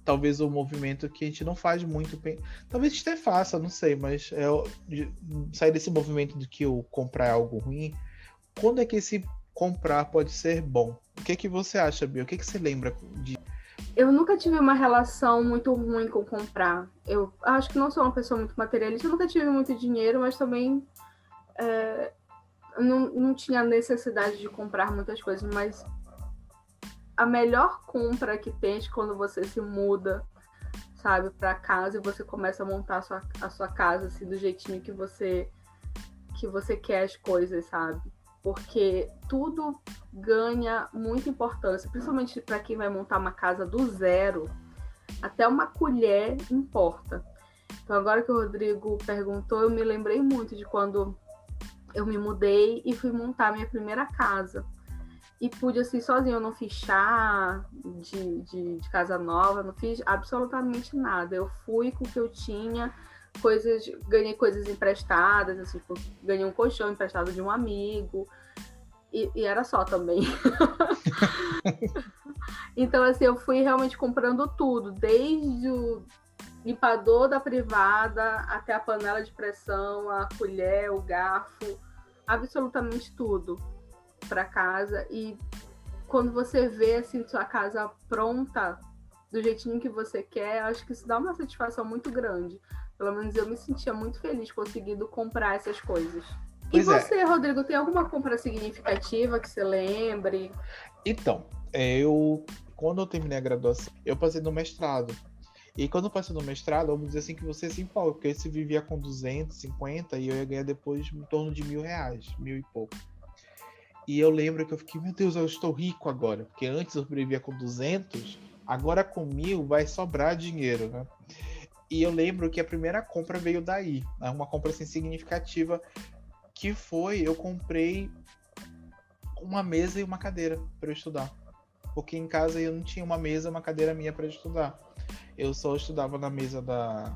talvez o movimento que a gente não faz muito. Talvez até faça, não sei, mas é sair desse movimento de que o comprar é algo ruim. Quando é que esse comprar pode ser bom? O que é que você acha, Bia? O que, é que você lembra de eu nunca tive uma relação muito ruim com comprar. Eu acho que não sou uma pessoa muito materialista, eu nunca tive muito dinheiro, mas também é, não, não tinha necessidade de comprar muitas coisas. Mas a melhor compra que tem é quando você se muda, sabe, para casa e você começa a montar a sua, a sua casa assim, do jeitinho que você que você quer as coisas, sabe? porque tudo ganha muita importância, principalmente para quem vai montar uma casa do zero. Até uma colher importa. Então, agora que o Rodrigo perguntou, eu me lembrei muito de quando eu me mudei e fui montar minha primeira casa. E pude assim sozinho, eu não fiz chá de, de, de casa nova, não fiz absolutamente nada. Eu fui com o que eu tinha, coisas, ganhei coisas emprestadas, assim, tipo, ganhei um colchão emprestado de um amigo. E, e era só também. então, assim, eu fui realmente comprando tudo, desde o limpador da privada até a panela de pressão, a colher, o garfo, absolutamente tudo para casa. E quando você vê assim sua casa pronta do jeitinho que você quer, acho que isso dá uma satisfação muito grande. Pelo menos eu me sentia muito feliz conseguindo comprar essas coisas. Pois e é. você, é. Rodrigo, tem alguma compra significativa que você lembre? Então, eu quando eu terminei a graduação, eu passei no mestrado. E quando eu passei no mestrado, vamos dizer assim que você se empolga, porque você vivia com 250 e eu ia ganhar depois em torno de mil reais, mil e pouco. E eu lembro que eu fiquei, meu Deus, eu estou rico agora, porque antes eu vivia com 200, agora com mil vai sobrar dinheiro, né? E eu lembro que a primeira compra veio daí, né? uma compra assim, significativa, que foi eu comprei uma mesa e uma cadeira para estudar. Porque em casa eu não tinha uma mesa, uma cadeira minha para estudar. Eu só estudava na mesa da,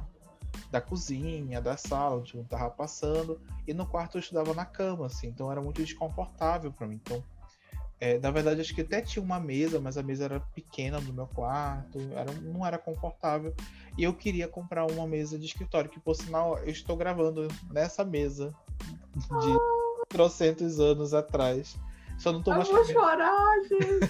da cozinha, da sala, onde eu tava passando, e no quarto eu estudava na cama, assim, então era muito desconfortável para mim. Então, é, na verdade, acho que até tinha uma mesa, mas a mesa era pequena no meu quarto, era, não era confortável. E eu queria comprar uma mesa de escritório, que por sinal eu estou gravando nessa mesa de oh. trocentos anos atrás. Só não tô eu vou chorar, gente.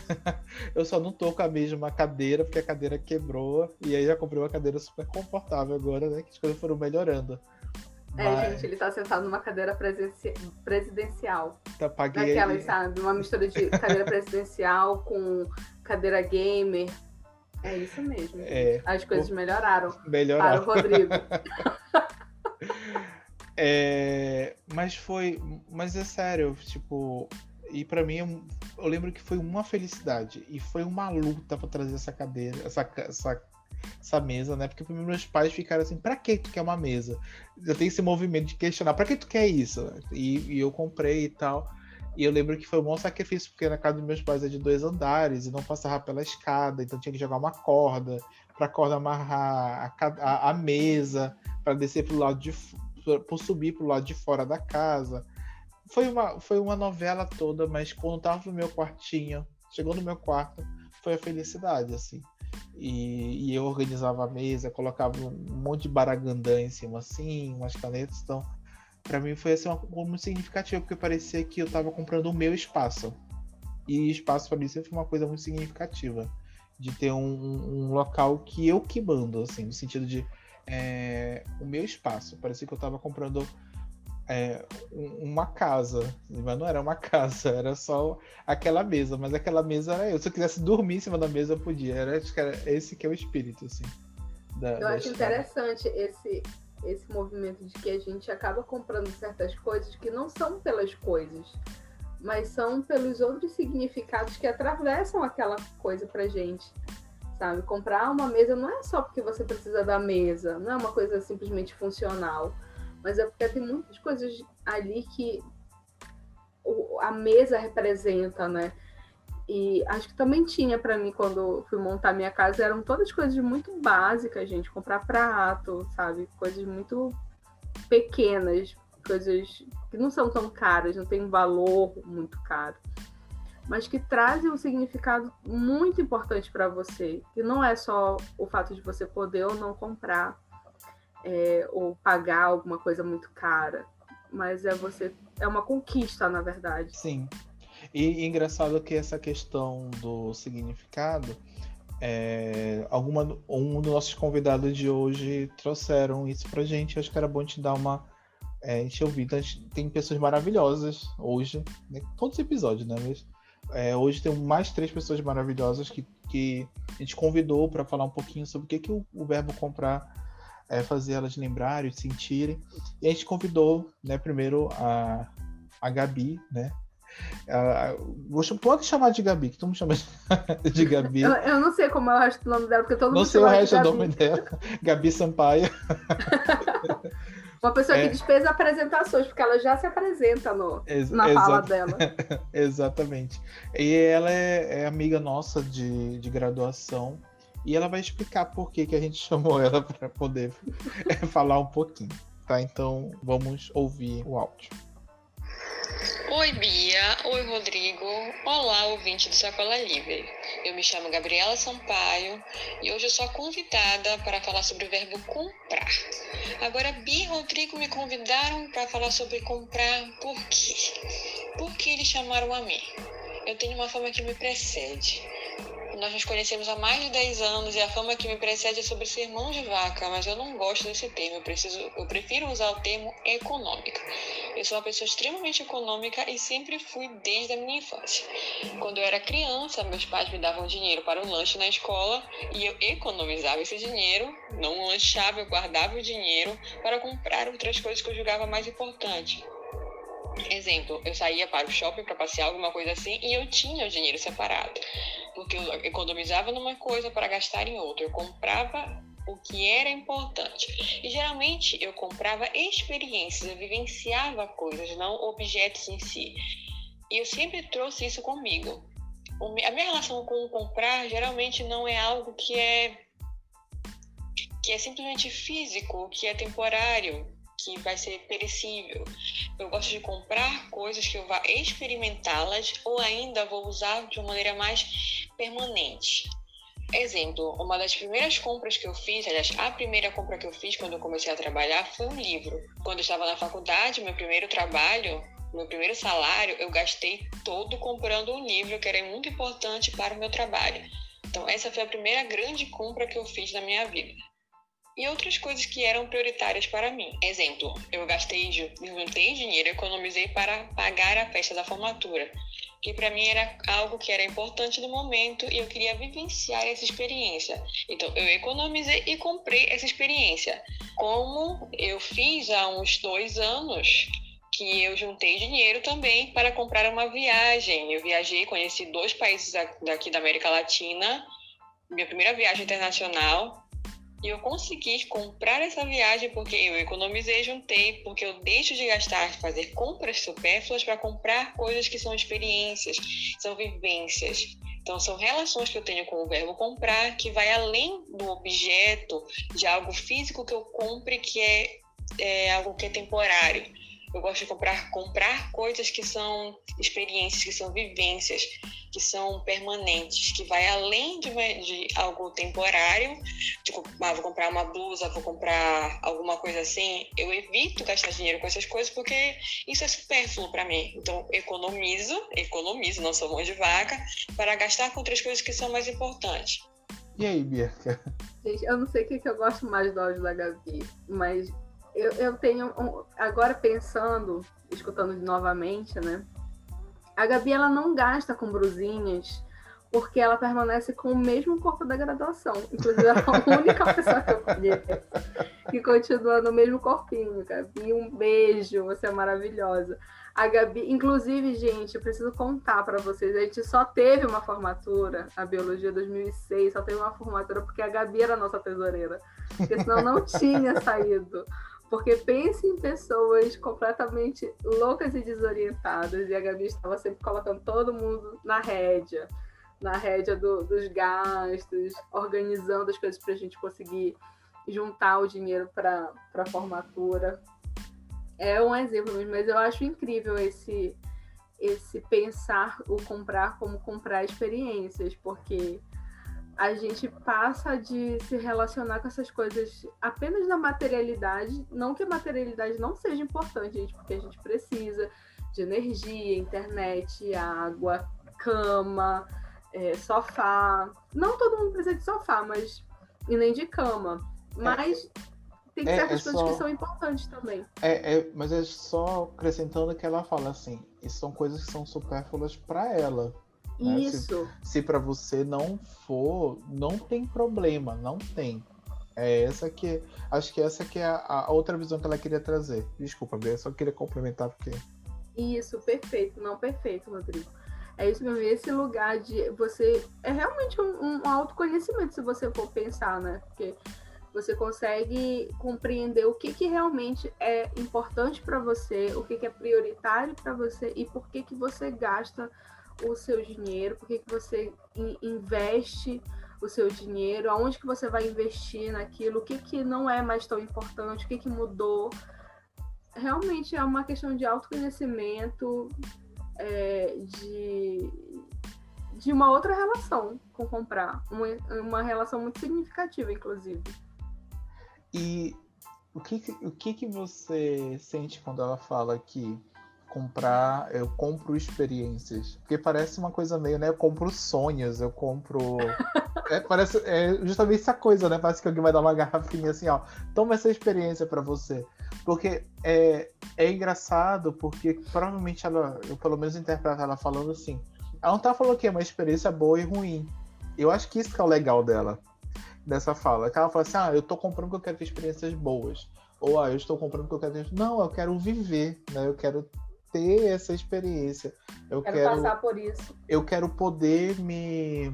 eu só não tô com a mesma cadeira, porque a cadeira quebrou. E aí já comprei uma cadeira super confortável agora, né? Que as coisas foram melhorando. É, Mas... gente, ele tá sentado numa cadeira presidencial. Tá, paguei. Daquela, sabe? Uma mistura de cadeira presidencial com cadeira gamer. É isso mesmo. É, As coisas o... melhoraram. Melhoraram. Para o Rodrigo. é, mas foi. Mas é sério, tipo. E para mim, eu lembro que foi uma felicidade. E foi uma luta para trazer essa cadeira, essa, essa essa mesa, né? Porque meus pais ficaram assim, pra que tu quer uma mesa? Eu tenho esse movimento de questionar, pra que tu quer isso? E, e eu comprei e tal. E eu lembro que foi um bom sacrifício, porque na casa dos meus pais é de dois andares e não passava pela escada, então tinha que jogar uma corda, pra corda amarrar a, a, a mesa, para descer pro lado de por subir pro lado de fora da casa. Foi uma, foi uma novela toda, mas quando tava no meu quartinho, chegou no meu quarto, foi a felicidade, assim. E, e, eu organizava a mesa, colocava um monte de baragandã em cima assim, umas canetas. Então, para mim foi assim, uma muito significativa, porque parecia que eu estava comprando o meu espaço. E espaço para mim sempre foi uma coisa muito significativa. De ter um, um local que eu que mando, assim, no sentido de é, o meu espaço. Parecia que eu estava comprando é, uma casa, mas não era uma casa, era só aquela mesa, mas aquela mesa era eu. Se eu quisesse dormir em cima da mesa, eu podia. Era, acho que era esse que é o espírito, assim. Da, eu da acho história. interessante esse, esse movimento de que a gente acaba comprando certas coisas que não são pelas coisas, mas são pelos outros significados que atravessam aquela coisa pra gente. Sabe? Comprar uma mesa não é só porque você precisa da mesa, não é uma coisa simplesmente funcional mas é porque tem muitas coisas ali que a mesa representa, né? E acho que também tinha para mim quando fui montar minha casa, eram todas coisas muito básicas, gente, comprar prato, sabe? Coisas muito pequenas, coisas que não são tão caras, não tem um valor muito caro, mas que trazem um significado muito importante para você. E não é só o fato de você poder ou não comprar é, ou pagar alguma coisa muito cara, mas é você é uma conquista, na verdade. Sim. E, e engraçado que essa questão do significado, é, alguma, um dos nossos convidados de hoje trouxeram isso pra gente. Acho que era bom te dar uma. É, a gente ouviu, tem pessoas maravilhosas hoje, né? todos os episódios, né? Mas, é, hoje tem mais três pessoas maravilhosas que, que a gente convidou para falar um pouquinho sobre o que, que o, o verbo comprar é, fazer elas lembrarem, sentirem. E a gente convidou, né, primeiro a, a Gabi, né? Uh, pode chamar de Gabi, que tu me chama de Gabi. Eu, eu, não sei como é o resto do nome dela, porque todo mundo Não sei o resto do nome dela. Gabi Sampaio. Uma pessoa que é... dispensa apresentações, porque ela já se apresenta no, Ex na fala dela. Exatamente. E ela é, é, amiga nossa de, de graduação. E ela vai explicar por que, que a gente chamou ela para poder falar um pouquinho. Tá? Então vamos ouvir o áudio. Oi, Bia. Oi, Rodrigo. Olá, ouvinte do Sacola Livre. Eu me chamo Gabriela Sampaio e hoje eu sou convidada para falar sobre o verbo comprar. Agora, Bia e Rodrigo me convidaram para falar sobre comprar por quê? Por que eles chamaram a mim? Eu tenho uma fama que me precede. Nós nos conhecemos há mais de 10 anos e a fama que me precede é sobre ser mão de vaca, mas eu não gosto desse termo. Eu, preciso, eu prefiro usar o termo econômica. Eu sou uma pessoa extremamente econômica e sempre fui desde a minha infância. Quando eu era criança, meus pais me davam dinheiro para o lanche na escola e eu economizava esse dinheiro, não lanchava, eu guardava o dinheiro para comprar outras coisas que eu julgava mais importante. Exemplo, eu saía para o shopping para passear, alguma coisa assim, e eu tinha o dinheiro separado. Porque eu economizava numa coisa para gastar em outra. Eu comprava o que era importante. E geralmente eu comprava experiências, eu vivenciava coisas, não objetos em si. E eu sempre trouxe isso comigo. A minha relação com comprar geralmente não é algo que é que é simplesmente físico, que é temporário, que vai ser perecível. Eu gosto de comprar coisas que eu vá experimentá-las ou ainda vou usar de uma maneira mais permanente. Exemplo, uma das primeiras compras que eu fiz, aliás, a primeira compra que eu fiz quando eu comecei a trabalhar foi um livro. Quando eu estava na faculdade, meu primeiro trabalho, meu primeiro salário, eu gastei todo comprando um livro que era muito importante para o meu trabalho. Então, essa foi a primeira grande compra que eu fiz na minha vida e outras coisas que eram prioritárias para mim. Exemplo, eu gastei, juntei dinheiro, economizei para pagar a festa da formatura, que para mim era algo que era importante no momento e eu queria vivenciar essa experiência. Então, eu economizei e comprei essa experiência. Como eu fiz há uns dois anos, que eu juntei dinheiro também para comprar uma viagem. Eu viajei, conheci dois países daqui da América Latina, minha primeira viagem internacional, e eu consegui comprar essa viagem porque eu economizei, juntei, porque eu deixo de gastar, fazer compras supérfluas para comprar coisas que são experiências, são vivências. Então, são relações que eu tenho com o verbo comprar que vai além do objeto, de algo físico que eu compre que é, é algo que é temporário. Eu gosto de comprar, comprar coisas que são experiências, que são vivências, que são permanentes, que vai além de, de algo temporário. Tipo, ah, vou comprar uma blusa, vou comprar alguma coisa assim. Eu evito gastar dinheiro com essas coisas porque isso é supérfluo para mim. Então, economizo, economizo, não sou mão de vaca, para gastar com outras coisas que são mais importantes. E aí, Bianca? Gente, eu não sei o que, que eu gosto mais do áudio da Gabi, mas eu, eu tenho. Um, agora pensando, escutando novamente, né? A Gabi ela não gasta com brusinhas porque ela permanece com o mesmo corpo da graduação. Inclusive, ela é a única pessoa que eu conheço que continua no mesmo corpinho. Gabi, um beijo, você é maravilhosa. A Gabi, inclusive, gente, eu preciso contar para vocês, a gente só teve uma formatura, a Biologia 2006, só teve uma formatura porque a Gabi era a nossa tesoureira, porque senão não tinha saído Porque pense em pessoas completamente loucas e desorientadas, e a Gabi estava sempre colocando todo mundo na rédea, na rédea do, dos gastos, organizando as coisas para a gente conseguir juntar o dinheiro para a formatura. É um exemplo mesmo, mas eu acho incrível esse, esse pensar o comprar como comprar experiências, porque a gente passa de se relacionar com essas coisas apenas na materialidade. Não que a materialidade não seja importante, gente, porque a gente precisa de energia, internet, água, cama, é, sofá. Não todo mundo precisa de sofá, mas e nem de cama. Mas tem é, certas é coisas só... que são importantes também. É, é, mas é só acrescentando que ela fala assim, isso são coisas que são supérfluas para ela. Né? Isso. Se, se para você não for, não tem problema, não tem. É essa que. Acho que essa que é a, a outra visão que ela queria trazer. Desculpa, Bia, só queria complementar porque. Isso, perfeito. Não, perfeito, Rodrigo. É isso mesmo. Esse lugar de você. É realmente um, um autoconhecimento, se você for pensar, né? Porque você consegue compreender o que, que realmente é importante para você, o que, que é prioritário para você e por que, que você gasta o seu dinheiro, por que, que você investe o seu dinheiro, aonde que você vai investir naquilo, o que, que não é mais tão importante, o que, que mudou. Realmente é uma questão de autoconhecimento, é, de, de uma outra relação com comprar, uma, uma relação muito significativa, inclusive. E o que, o que, que você sente quando ela fala que comprar, eu compro experiências? Porque parece uma coisa meio, né? Eu compro sonhos, eu compro. é, parece é justamente essa coisa, né? Parece que alguém vai dar uma garrafinha assim, ó. Toma essa experiência para você. Porque é, é engraçado, porque provavelmente ela, eu pelo menos interpreto ela falando assim. Ela não tá falando que é uma experiência boa e ruim. Eu acho que isso que é o legal dela dessa fala. Que ela fala assim: ah, eu tô comprando porque eu quero ter experiências boas. Ou ah, eu estou comprando porque eu quero ter. Não, eu quero viver, né? Eu quero ter essa experiência. Eu quero, quero passar por isso. Eu quero poder me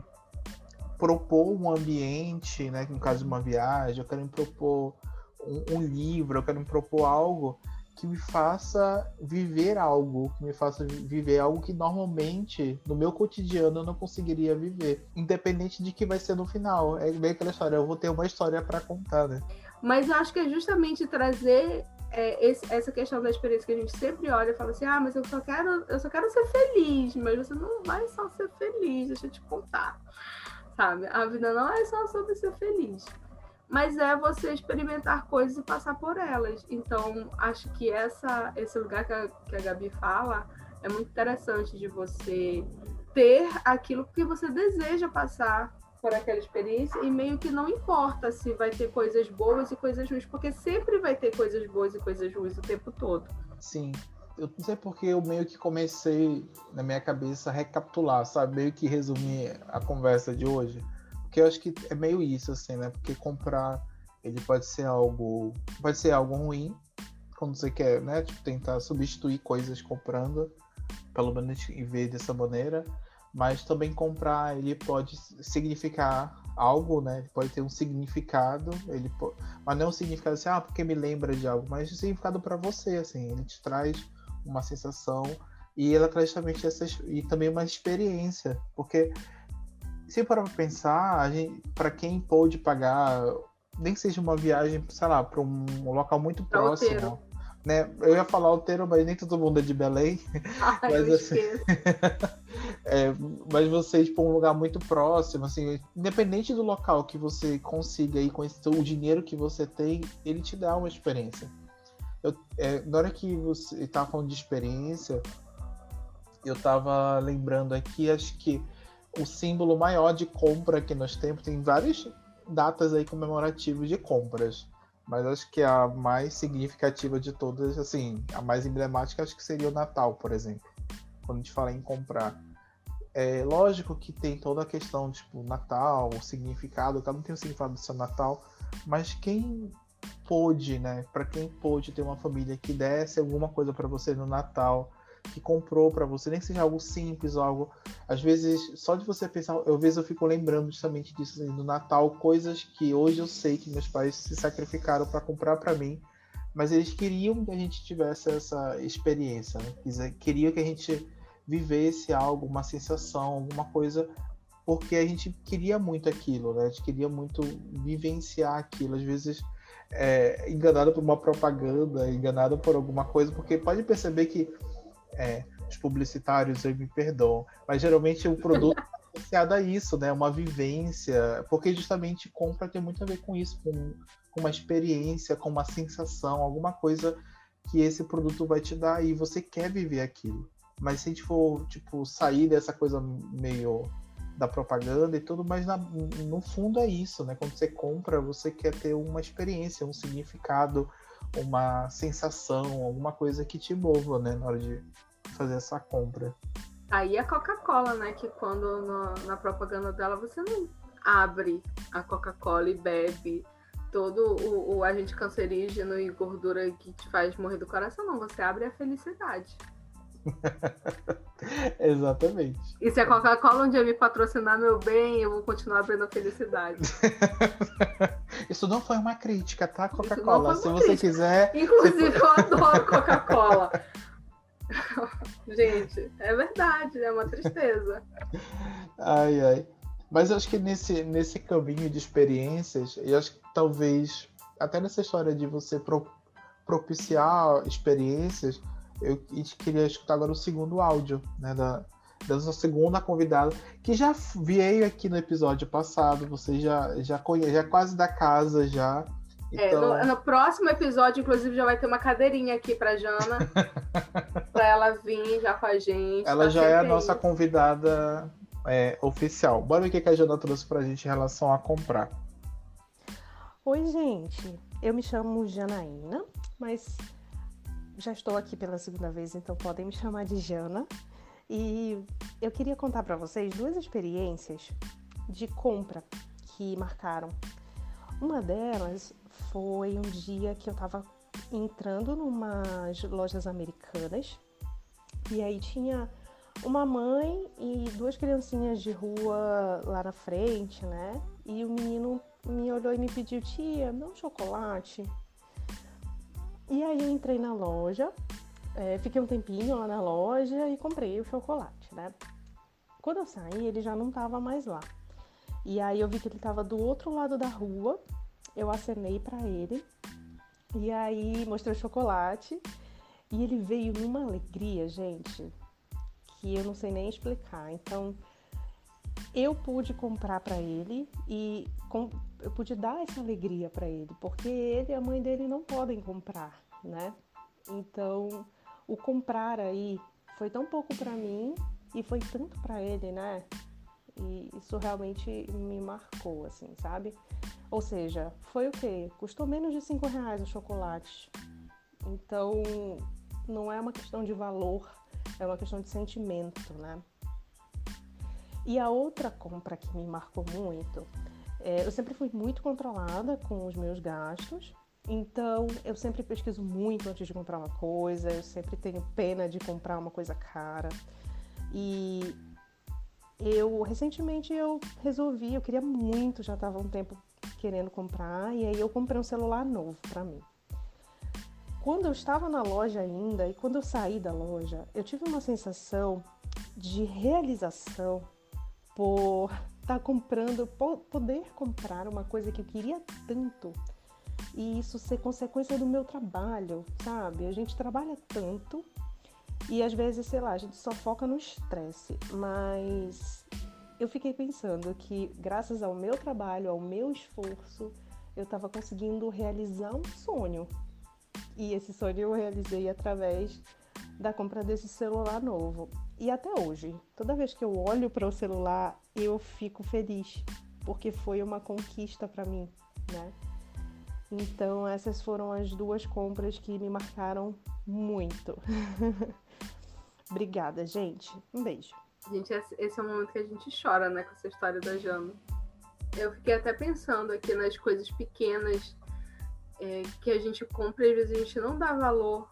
propor um ambiente, né? No caso de uma viagem, eu quero me propor um, um livro, eu quero me propor algo que me faça viver algo, que me faça viver algo que normalmente no meu cotidiano eu não conseguiria viver, independente de que vai ser no final. É bem aquela história, eu vou ter uma história para contar, né? Mas eu acho que é justamente trazer é, esse, essa questão da experiência que a gente sempre olha e fala assim, ah, mas eu só quero, eu só quero ser feliz, mas você não vai só ser feliz, deixa eu te contar. Sabe? A vida não é só sobre ser feliz mas é você experimentar coisas e passar por elas. Então, acho que essa, esse lugar que a, que a Gabi fala é muito interessante de você ter aquilo que você deseja passar por aquela experiência e meio que não importa se vai ter coisas boas e coisas ruins, porque sempre vai ter coisas boas e coisas ruins o tempo todo. Sim. Eu não sei porque eu meio que comecei na minha cabeça a recapitular, sabe? Meio que resumir a conversa de hoje porque eu acho que é meio isso, assim, né? Porque comprar, ele pode ser algo. Pode ser algo ruim, quando você quer, né? Tipo, tentar substituir coisas comprando, pelo menos em ver dessa maneira. Mas também comprar, ele pode significar algo, né? Ele pode ter um significado, ele pode... mas não um significado assim, ah, porque me lembra de algo, mas um significado para você, assim, ele te traz uma sensação e ela traz também essa e também uma experiência, porque se para pensar, para quem pôde pagar, nem que seja uma viagem, sei lá, para um local muito próximo. Né? Eu ia falar Alteiro, mas nem todo mundo é de Belém. Ai, mas, assim, é, mas você para um lugar muito próximo, assim, independente do local que você consiga ir com esse, o dinheiro que você tem, ele te dá uma experiência. Eu, é, na hora que você estava falando de experiência, eu estava lembrando aqui, acho que o símbolo maior de compra que nós temos. Tem várias datas aí comemorativas de compras, mas acho que a mais significativa de todas, assim, a mais emblemática, acho que seria o Natal, por exemplo. Quando a gente fala em comprar. É lógico que tem toda a questão, tipo, Natal, o significado, cada um tem o significado do seu Natal, mas quem pôde, né? Para quem pôde ter uma família que desse alguma coisa para você no Natal, que comprou para você, nem que seja algo simples, algo. Às vezes, só de você pensar, às vezes eu fico lembrando justamente disso assim, no Natal, coisas que hoje eu sei que meus pais se sacrificaram para comprar para mim, mas eles queriam que a gente tivesse essa experiência, né? queriam que a gente vivesse algo, uma sensação, alguma coisa, porque a gente queria muito aquilo, né? A gente queria muito vivenciar aquilo. Às vezes é, enganado por uma propaganda, enganado por alguma coisa, porque pode perceber que é, os publicitários, me perdoam, mas geralmente o produto é associado a isso, né? Uma vivência, porque justamente compra tem muito a ver com isso, com, com uma experiência, com uma sensação, alguma coisa que esse produto vai te dar e você quer viver aquilo. Mas se a gente for, tipo, sair dessa coisa meio da propaganda e tudo, mas na, no fundo é isso, né? Quando você compra, você quer ter uma experiência, um significado, uma sensação, alguma coisa que te mova, né? Na hora de fazer essa compra. Aí a Coca-Cola, né? Que quando no, na propaganda dela você não abre a Coca-Cola e bebe todo o, o agente cancerígeno e gordura que te faz morrer do coração, não. Você abre a felicidade. Exatamente. E se a Coca-Cola um dia me patrocinar meu bem, eu vou continuar abrindo felicidade. Isso não foi uma crítica, tá, Coca-Cola? Se você crítica. quiser. Inclusive, você... eu adoro Coca-Cola. Gente, é verdade, é uma tristeza. Ai, ai. Mas eu acho que nesse, nesse caminho de experiências, eu acho que talvez, até nessa história de você pro, propiciar experiências, eu queria escutar agora o segundo áudio, né, da, da nossa segunda convidada, que já veio aqui no episódio passado, você já, já conhece, já é quase da casa já. Então... É, no, no, próximo episódio, inclusive, já vai ter uma cadeirinha aqui pra Jana, pra ela vir já com a gente. Ela tá já é a nossa convidada é, oficial. Bora ver o que a Jana trouxe pra gente em relação a comprar. Oi, gente. Eu me chamo Janaína, mas já estou aqui pela segunda vez, então podem me chamar de Jana. E eu queria contar para vocês duas experiências de compra que marcaram. Uma delas foi um dia que eu estava entrando numas lojas americanas e aí tinha uma mãe e duas criancinhas de rua lá na frente, né? E o menino me olhou e me pediu: Tia, me dá um chocolate. E aí entrei na loja, é, fiquei um tempinho lá na loja e comprei o chocolate, né? Quando eu saí, ele já não estava mais lá. E aí eu vi que ele estava do outro lado da rua. Eu acenei para ele. E aí mostrei o chocolate. E ele veio numa alegria, gente, que eu não sei nem explicar. Então, eu pude comprar para ele e com, eu pude dar essa alegria para ele, porque ele e a mãe dele não podem comprar, né? Então, o comprar aí foi tão pouco para mim e foi tanto para ele, né? E isso realmente me marcou, assim, sabe? Ou seja, foi o quê? Custou menos de cinco reais o chocolate. Então, não é uma questão de valor, é uma questão de sentimento, né? E a outra compra que me marcou muito, é, eu sempre fui muito controlada com os meus gastos, então eu sempre pesquiso muito antes de comprar uma coisa, eu sempre tenho pena de comprar uma coisa cara. E eu recentemente eu resolvi, eu queria muito, já estava um tempo querendo comprar, e aí eu comprei um celular novo para mim. Quando eu estava na loja ainda e quando eu saí da loja, eu tive uma sensação de realização por estar tá comprando, poder comprar uma coisa que eu queria tanto e isso ser consequência do meu trabalho, sabe? A gente trabalha tanto e às vezes, sei lá, a gente só foca no estresse, mas eu fiquei pensando que graças ao meu trabalho, ao meu esforço, eu estava conseguindo realizar um sonho. E esse sonho eu realizei através da compra desse celular novo. E até hoje, toda vez que eu olho para o celular, eu fico feliz, porque foi uma conquista para mim, né? Então, essas foram as duas compras que me marcaram muito. Obrigada, gente. Um beijo. Gente, esse é o momento que a gente chora, né, com essa história da Jana. Eu fiquei até pensando aqui nas coisas pequenas é, que a gente compra e às vezes a gente não dá valor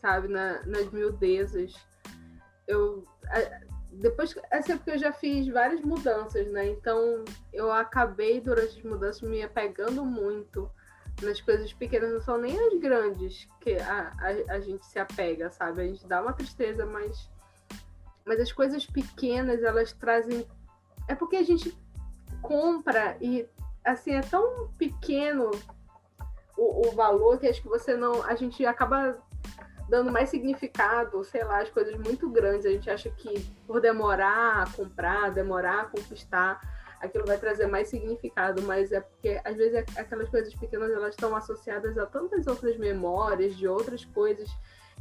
sabe? Na, nas miudezas. Eu. Depois, assim, porque eu já fiz várias mudanças, né? Então eu acabei durante as mudanças me apegando muito nas coisas pequenas, não são nem as grandes que a, a, a gente se apega, sabe? A gente dá uma tristeza, mas, mas as coisas pequenas, elas trazem. É porque a gente compra e, assim, é tão pequeno o, o valor que acho que você não. A gente acaba dando mais significado, sei lá, as coisas muito grandes. A gente acha que por demorar a comprar, demorar a conquistar, aquilo vai trazer mais significado, mas é porque às vezes aquelas coisas pequenas elas estão associadas a tantas outras memórias de outras coisas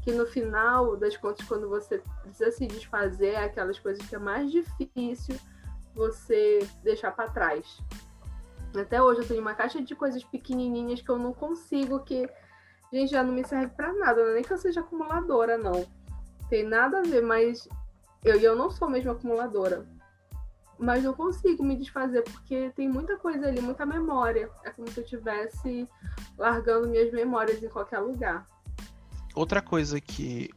que no final das contas quando você precisa se desfazer é aquelas coisas que é mais difícil você deixar para trás. Até hoje eu tenho uma caixa de coisas pequenininhas que eu não consigo que gente já não me serve para nada, não é nem que eu seja acumuladora não. Tem nada a ver, mas eu, eu não sou mesmo acumuladora mas não consigo me desfazer porque tem muita coisa ali, muita memória. É como se eu estivesse largando minhas memórias em qualquer lugar. Outra coisa que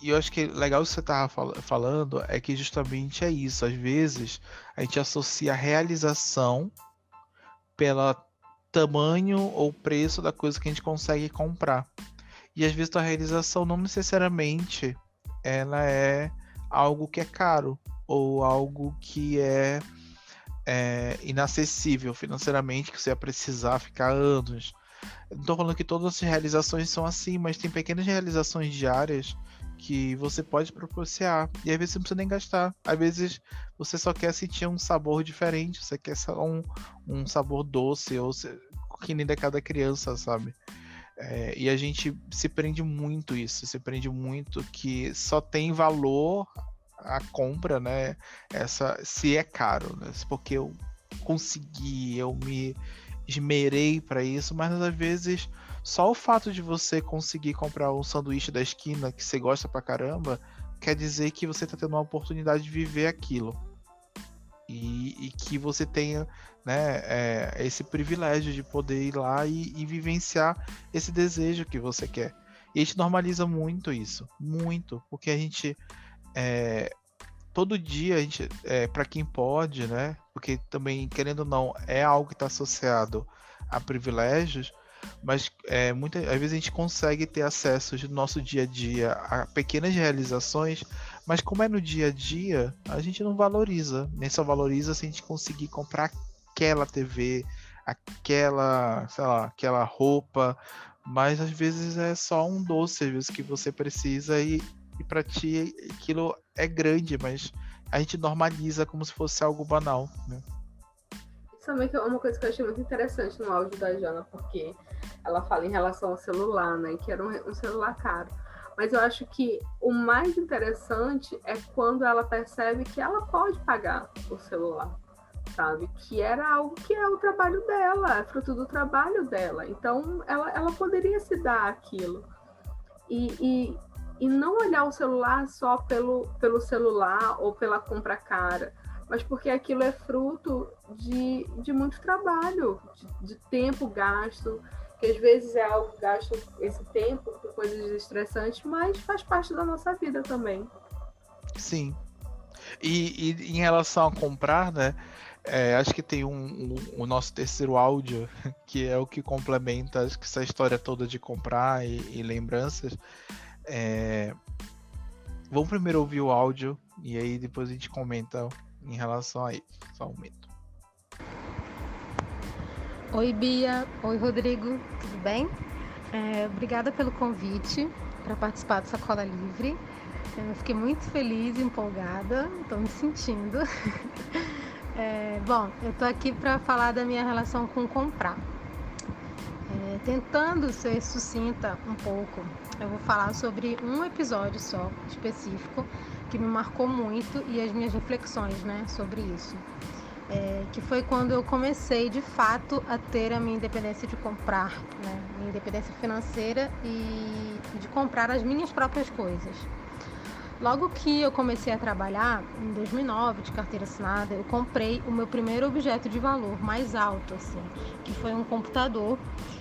e eu acho que legal que você estava falando é que justamente é isso. Às vezes a gente associa a realização pelo tamanho ou preço da coisa que a gente consegue comprar. E às vezes a realização não necessariamente ela é algo que é caro ou algo que é, é inacessível financeiramente, que você ia precisar ficar anos. Não estou falando que todas as realizações são assim, mas tem pequenas realizações diárias que você pode proporcionar. E às vezes você não precisa nem gastar. Às vezes você só quer sentir um sabor diferente, você quer um, um sabor doce, ou que nem da cada criança, sabe? É, e a gente se prende muito isso, se prende muito que só tem valor a compra, né? Essa se é caro, né? Porque eu consegui, eu me esmerei para isso, mas às vezes só o fato de você conseguir comprar um sanduíche da esquina que você gosta pra caramba quer dizer que você tá tendo uma oportunidade de viver aquilo. E, e que você tenha né, é, esse privilégio de poder ir lá e, e vivenciar esse desejo que você quer. E a gente normaliza muito isso, muito, porque a gente é, todo dia a gente, é, para quem pode, né? Porque também, querendo ou não, é algo que está associado a privilégios, mas é, às vezes a gente consegue ter acesso no nosso dia a dia a pequenas realizações, mas como é no dia a dia, a gente não valoriza, nem só valoriza se a gente conseguir comprar aquela TV, aquela, sei lá, aquela roupa, mas às vezes é só um doce, às vezes que você precisa e e para ti aquilo é grande, mas a gente normaliza como se fosse algo banal, né? Isso também é uma coisa que eu achei muito interessante no áudio da Jana, porque ela fala em relação ao celular, né? Que era um, um celular caro. Mas eu acho que o mais interessante é quando ela percebe que ela pode pagar o celular, sabe? Que era algo que é o trabalho dela, é fruto do trabalho dela. Então ela, ela poderia se dar aquilo. E, e e não olhar o celular só pelo, pelo celular ou pela compra cara, mas porque aquilo é fruto de, de muito trabalho, de, de tempo gasto, que às vezes é algo gasto esse tempo por coisas estressantes, mas faz parte da nossa vida também. Sim. E, e em relação a comprar, né? É, acho que tem um, um, o nosso terceiro áudio, que é o que complementa acho que essa história toda de comprar e, e lembranças. É... Vamos primeiro ouvir o áudio e aí depois a gente comenta em relação a isso. Só um. Oi, Bia. Oi, Rodrigo. Tudo bem? É, obrigada pelo convite para participar do Sacola Livre. Eu fiquei muito feliz, empolgada, estou me sentindo. É, bom, eu estou aqui para falar da minha relação com comprar. É, tentando ser sucinta um pouco, eu vou falar sobre um episódio só, específico, que me marcou muito e as minhas reflexões né, sobre isso. É, que foi quando eu comecei de fato a ter a minha independência de comprar, né, minha independência financeira e de comprar as minhas próprias coisas. Logo que eu comecei a trabalhar, em 2009, de carteira assinada, eu comprei o meu primeiro objeto de valor mais alto, assim, que foi um computador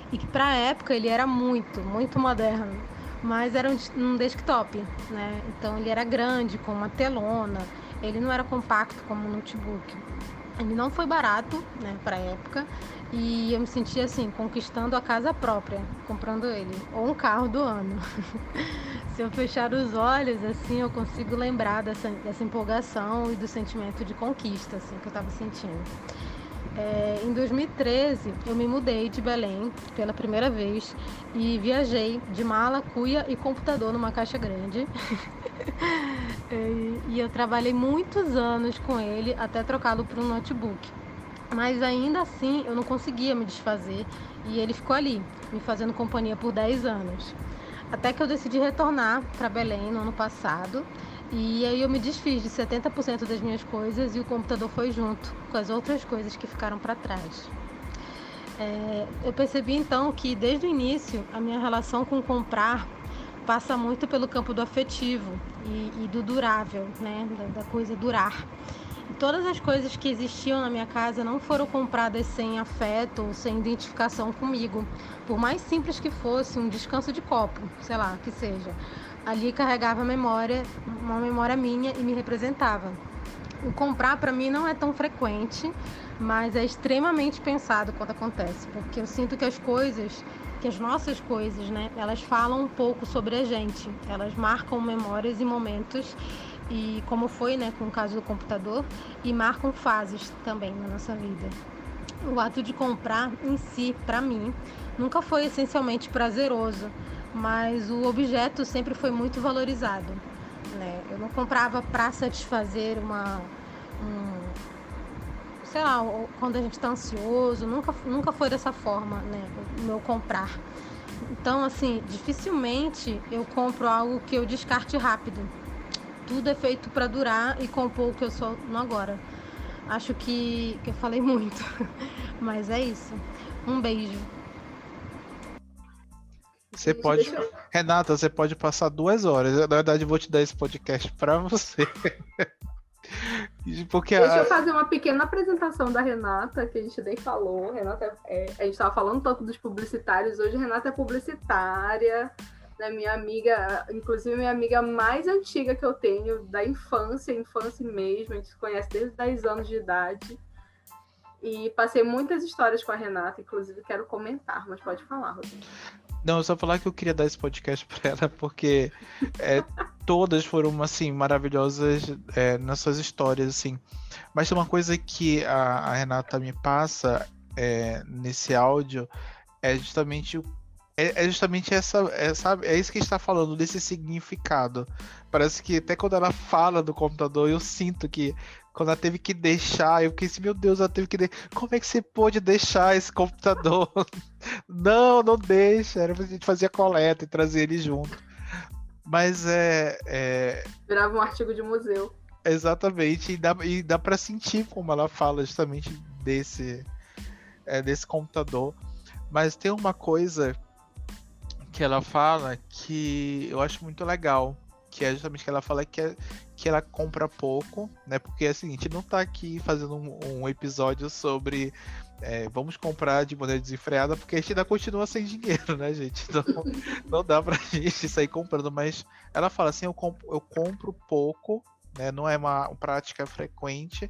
e que para a época ele era muito, muito moderno, mas era um desktop, né? Então ele era grande, com uma telona, ele não era compacto como um notebook. Ele não foi barato, né, para época, e eu me sentia assim, conquistando a casa própria, comprando ele, ou um carro do ano. Se eu fechar os olhos, assim, eu consigo lembrar dessa, dessa empolgação e do sentimento de conquista, assim, que eu estava sentindo. É, em 2013, eu me mudei de Belém pela primeira vez e viajei de mala, cuia e computador numa caixa grande. É, e eu trabalhei muitos anos com ele até trocá-lo por um notebook. Mas ainda assim eu não conseguia me desfazer e ele ficou ali, me fazendo companhia por 10 anos. Até que eu decidi retornar para Belém no ano passado e aí eu me desfiz de 70% das minhas coisas e o computador foi junto com as outras coisas que ficaram para trás. É, eu percebi então que desde o início a minha relação com comprar passa muito pelo campo do afetivo e, e do durável, né, da, da coisa durar. Todas as coisas que existiam na minha casa não foram compradas sem afeto ou sem identificação comigo. Por mais simples que fosse, um descanso de copo, sei lá, que seja. Ali carregava memória, uma memória minha e me representava. O comprar para mim não é tão frequente, mas é extremamente pensado quando acontece, porque eu sinto que as coisas, que as nossas coisas, né, elas falam um pouco sobre a gente, elas marcam memórias e momentos e como foi, né, com o caso do computador, e marcam fases também na nossa vida. O ato de comprar em si, para mim, nunca foi essencialmente prazeroso, mas o objeto sempre foi muito valorizado. Né? Eu não comprava para satisfazer uma, um, sei lá, quando a gente está ansioso, nunca, nunca foi dessa forma, né, o meu comprar. Então, assim, dificilmente eu compro algo que eu descarte rápido tudo é feito para durar e compor o que eu sou no agora. Acho que, que eu falei muito, mas é isso. Um beijo. Você pode, Renata, você pode passar duas horas. Na verdade, eu vou te dar esse podcast para você. Porque Deixa a... eu fazer uma pequena apresentação da Renata, que a gente nem falou. Renata é, a gente estava falando tanto dos publicitários. Hoje, Renata é publicitária né? Minha amiga, inclusive minha amiga mais antiga que eu tenho, da infância, infância mesmo, a gente se conhece desde 10 anos de idade. E passei muitas histórias com a Renata, inclusive quero comentar, mas pode falar, Rodrigo. Não, só falar que eu queria dar esse podcast para ela, porque é, todas foram, assim, maravilhosas é, nas suas histórias, assim. Mas tem uma coisa que a, a Renata me passa é, nesse áudio, é justamente o é, é justamente essa, é, sabe, é isso que a gente tá falando, desse significado. Parece que até quando ela fala do computador, eu sinto que quando ela teve que deixar, eu fiquei assim, meu Deus, ela teve que. Como é que você pôde deixar esse computador? não, não deixa. Era pra gente fazer a coleta e trazer ele junto. Mas é, é. Virava um artigo de museu. Exatamente, e dá, e dá pra sentir como ela fala justamente desse, é, desse computador. Mas tem uma coisa que ela fala que eu acho muito legal. Que é justamente que ela fala que, é, que ela compra pouco, né? Porque é o seguinte, não tá aqui fazendo um, um episódio sobre é, vamos comprar de maneira desenfreada, porque a gente ainda continua sem dinheiro, né, gente? Então não dá pra gente sair comprando, mas ela fala assim, eu compro, eu compro pouco, né? Não é uma prática frequente,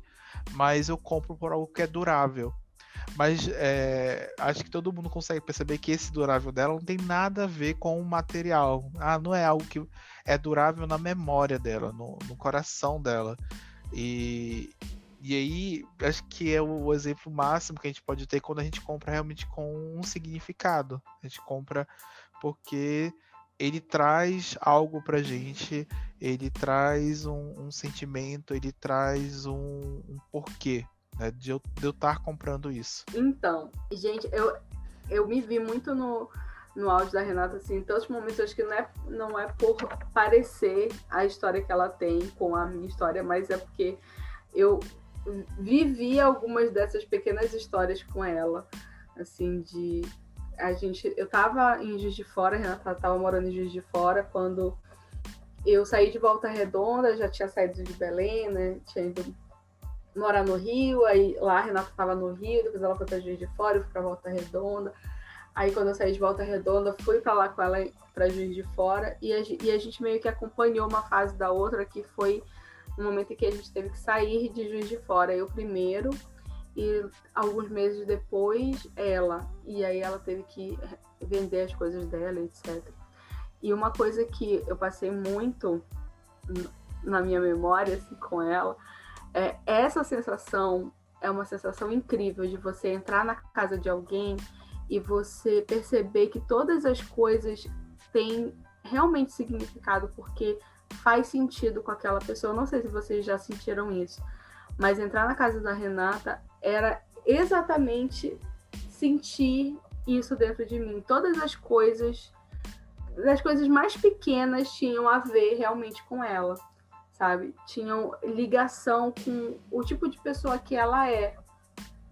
mas eu compro por algo que é durável. Mas é, acho que todo mundo consegue perceber que esse durável dela não tem nada a ver com o material. Ah, não é algo que é durável na memória dela, no, no coração dela. E, e aí, acho que é o exemplo máximo que a gente pode ter quando a gente compra realmente com um significado. A gente compra porque ele traz algo pra gente, ele traz um, um sentimento, ele traz um, um porquê né, de eu, estar comprando isso. Então, gente, eu, eu me vi muito no, no áudio da Renata, assim, em todos os momentos, acho que não é, não é por parecer a história que ela tem com a minha história, mas é porque eu vivi algumas dessas pequenas histórias com ela, assim, de a gente, eu tava em Juiz de Fora, a Renata tava morando em Juiz de Fora quando eu saí de Volta Redonda, já tinha saído de Belém, né, tinha ido morar no Rio, aí lá a Renata estava no Rio, depois ela foi para Juiz de Fora, eu fui para Volta Redonda. Aí quando eu saí de Volta Redonda, fui para lá com ela para Juiz de Fora e a, e a, gente meio que acompanhou uma fase da outra que foi no momento em que a gente teve que sair de Juiz de Fora, eu primeiro, e alguns meses depois ela. E aí ela teve que vender as coisas dela, etc. E uma coisa que eu passei muito na minha memória assim, com ela é essa sensação é uma sensação incrível de você entrar na casa de alguém e você perceber que todas as coisas têm realmente significado porque faz sentido com aquela pessoa. Não sei se vocês já sentiram isso, mas entrar na casa da Renata era exatamente sentir isso dentro de mim. Todas as coisas, as coisas mais pequenas tinham a ver realmente com ela, sabe? Tinham ligação com o tipo de pessoa que ela é,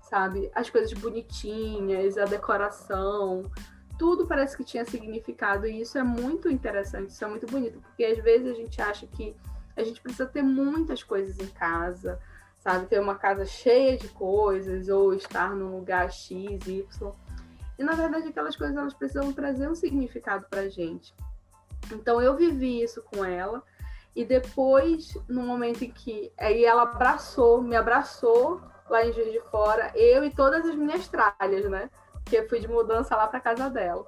sabe? As coisas bonitinhas, a decoração, tudo parece que tinha significado e isso é muito interessante, isso é muito bonito, porque às vezes a gente acha que a gente precisa ter muitas coisas em casa, sabe? Ter uma casa cheia de coisas ou estar num lugar X, Y. E na verdade aquelas coisas elas precisam trazer um significado pra gente. Então eu vivi isso com ela e depois no momento em que aí ela abraçou, me abraçou lá em Juiz de Fora, eu e todas as minhas tralhas, né? que eu fui de mudança lá para casa dela.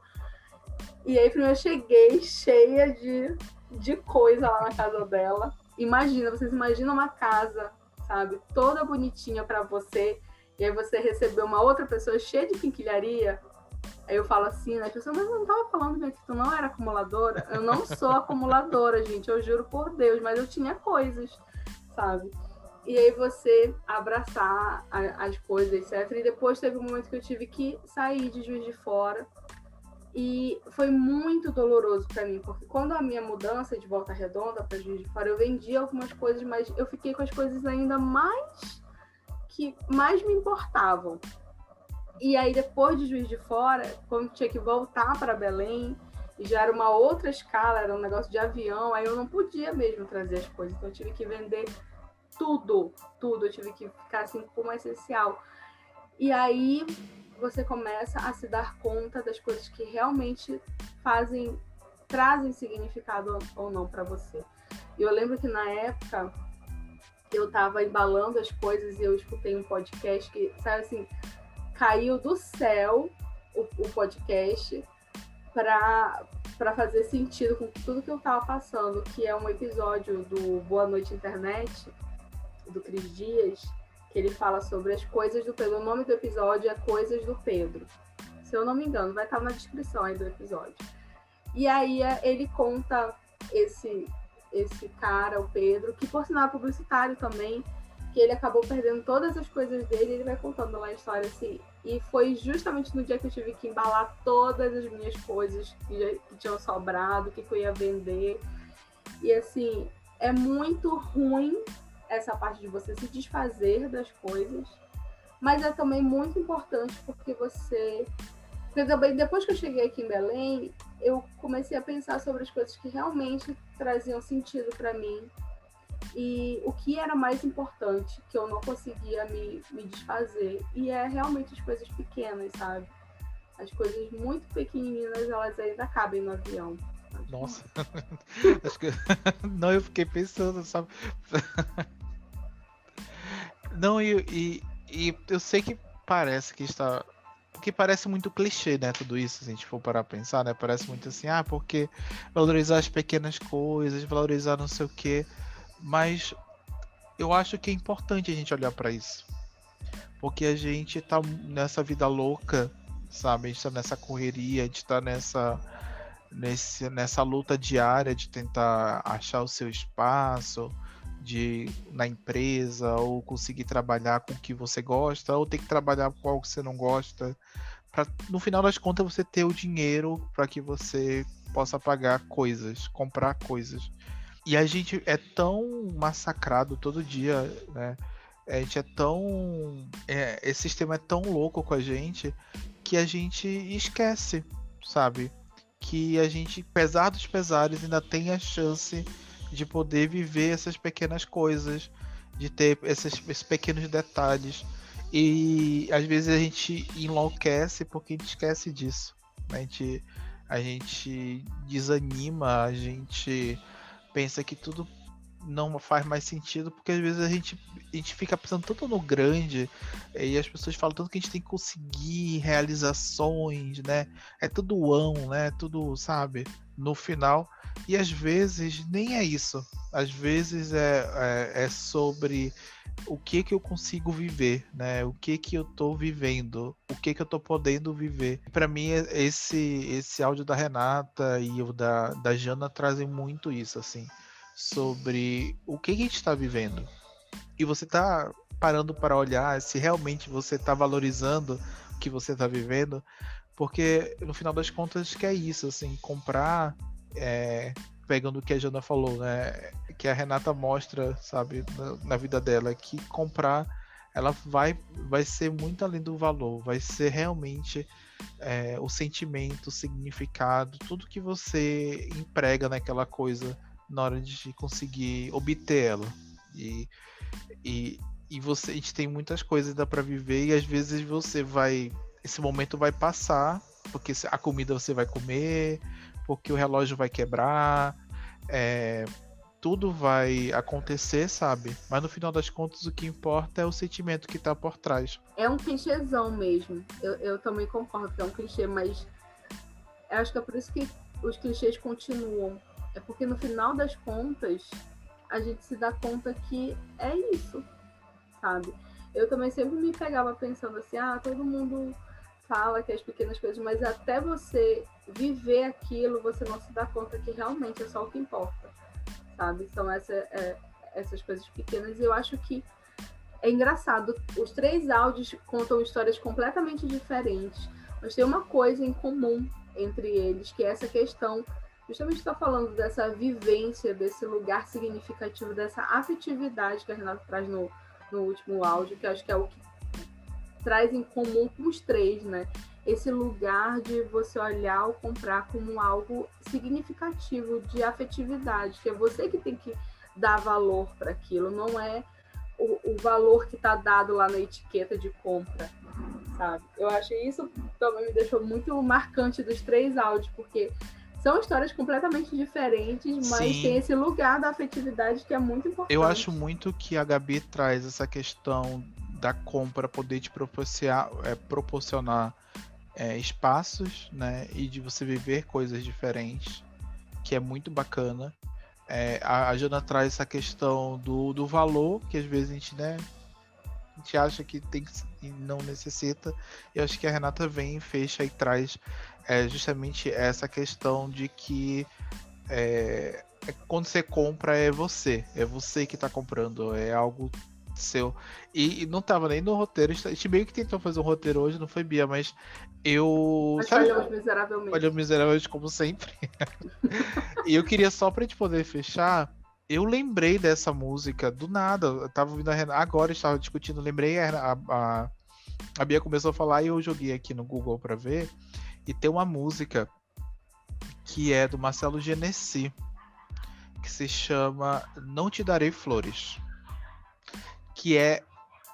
E aí primeiro eu cheguei cheia de, de coisa lá na casa dela. Imagina, vocês imaginam uma casa, sabe, toda bonitinha para você, e aí você recebeu uma outra pessoa cheia de quinquilharia. Aí eu falo assim, né? As pessoas, mas eu não tava falando mesmo que tu não era acumuladora. Eu não sou acumuladora, gente, eu juro por Deus, mas eu tinha coisas, sabe? E aí você abraçar a, as coisas, etc. E depois teve um momento que eu tive que sair de Juiz de Fora e foi muito doloroso para mim, porque quando a minha mudança de volta redonda para Juiz de Fora, eu vendi algumas coisas, mas eu fiquei com as coisas ainda mais que mais me importavam. E aí depois de Juiz de Fora, quando tinha que voltar para Belém, já era uma outra escala, era um negócio de avião, aí eu não podia mesmo trazer as coisas, então eu tive que vender tudo, tudo. Eu tive que ficar assim como essencial. E aí você começa a se dar conta das coisas que realmente fazem, trazem significado ou não para você. E eu lembro que na época eu estava embalando as coisas e eu escutei um podcast que, sabe assim, caiu do céu o, o podcast para para fazer sentido com tudo que eu estava passando, que é um episódio do Boa Noite Internet, do Cris Dias, que ele fala sobre as coisas do Pedro. O nome do episódio é Coisas do Pedro. Se eu não me engano, vai estar na descrição aí do episódio. E aí é, ele conta esse esse cara, o Pedro, que por sinal é publicitário também, que ele acabou perdendo todas as coisas dele, ele vai contando lá a história assim. E foi justamente no dia que eu tive que embalar todas as minhas coisas que, já, que tinham sobrado, que eu ia vender. E assim, é muito ruim essa parte de você se desfazer das coisas, mas é também muito importante porque você. Porque também, depois que eu cheguei aqui em Belém, eu comecei a pensar sobre as coisas que realmente traziam sentido para mim e o que era mais importante, que eu não conseguia me, me desfazer. E é realmente as coisas pequenas, sabe? As coisas muito pequeninas, elas ainda cabem no avião. Nossa. Acho que... Não, eu fiquei pensando, sabe? Não, e, e, e, eu sei que parece que está. Que parece muito clichê, né? Tudo isso, se a gente for parar a pensar, né? Parece muito assim, ah, porque valorizar as pequenas coisas, valorizar não sei o quê. Mas eu acho que é importante a gente olhar para isso. Porque a gente tá nessa vida louca, sabe? A gente tá nessa correria, a gente tá nessa, nesse, nessa luta diária de tentar achar o seu espaço, de na empresa ou conseguir trabalhar com o que você gosta ou ter que trabalhar com algo que você não gosta para no final das contas você ter o dinheiro para que você possa pagar coisas, comprar coisas. E a gente é tão massacrado todo dia, né? A gente é tão. É, esse sistema é tão louco com a gente que a gente esquece, sabe? Que a gente, apesar dos pesares, ainda tem a chance de poder viver essas pequenas coisas, de ter esses, esses pequenos detalhes. E às vezes a gente enlouquece porque a gente esquece disso. A gente, a gente desanima, a gente pensa que tudo não faz mais sentido, porque às vezes a gente, a gente fica pensando tanto no grande e as pessoas falam tanto que a gente tem que conseguir realizações, né? É tudo ão, né? Tudo, sabe? No final. E às vezes nem é isso. Às vezes é, é, é sobre o que que eu consigo viver, né? O que que eu tô vivendo, o que que eu tô podendo viver. Para mim esse esse áudio da Renata e o da, da Jana trazem muito isso assim, sobre o que, a gente está vivendo. E você tá parando para olhar se realmente você tá valorizando o que você tá vivendo, porque no final das contas que é isso, assim, comprar é, pegando o que a Jana falou, né? Que a Renata mostra, sabe, na, na, vida dela, que comprar ela vai, vai ser muito além do valor, vai ser realmente é, o sentimento, o significado, tudo que você emprega naquela coisa na hora de conseguir obter ela. E, e, e você, a gente tem muitas coisas ainda para viver e às vezes você vai, esse momento vai passar, porque a comida você vai comer, porque o relógio vai quebrar, é, tudo vai acontecer, sabe? Mas no final das contas o que importa é o sentimento que tá por trás. É um clichêzão mesmo. Eu, eu também concordo que é um clichê, mas acho que é por isso que os clichês continuam. É porque no final das contas a gente se dá conta que é isso, sabe? Eu também sempre me pegava pensando assim, ah, todo mundo fala que as pequenas coisas, mas até você viver aquilo, você não se dá conta que realmente é só o que importa, sabe? São essa, é, essas coisas pequenas. E eu acho que é engraçado. Os três áudios contam histórias completamente diferentes, mas tem uma coisa em comum entre eles, que é essa questão. Justamente está falando dessa vivência, desse lugar significativo, dessa afetividade que a Renata traz no, no último áudio, que acho que é o que traz em comum com os três, né? esse lugar de você olhar ou comprar como algo significativo de afetividade, que é você que tem que dar valor para aquilo, não é o, o valor que está dado lá na etiqueta de compra, sabe? Eu acho isso também me deixou muito marcante dos três áudios, porque são histórias completamente diferentes, mas Sim. tem esse lugar da afetividade que é muito importante. Eu acho muito que a Gabi traz essa questão da compra poder te proporcionar, é, proporcionar é, espaços, né? E de você viver coisas diferentes, que é muito bacana. É, a, a Jana traz essa questão do, do valor, que às vezes a gente, né? A gente acha que tem e não necessita. E acho que a Renata vem, fecha e traz é, justamente essa questão de que é, é quando você compra é você, é você que está comprando, é algo seu. E, e, não tava nem no roteiro. A gente meio que tentou fazer um roteiro hoje, não foi Bia, mas eu. Mas sabe, miseravelmente. Miseravelmente, como sempre. e eu queria só pra gente poder fechar. Eu lembrei dessa música do nada. Eu tava ouvindo a Renata. Agora estava discutindo, lembrei a, a, a Bia começou a falar e eu joguei aqui no Google pra ver. E tem uma música que é do Marcelo Genesi, que se chama Não Te Darei Flores que é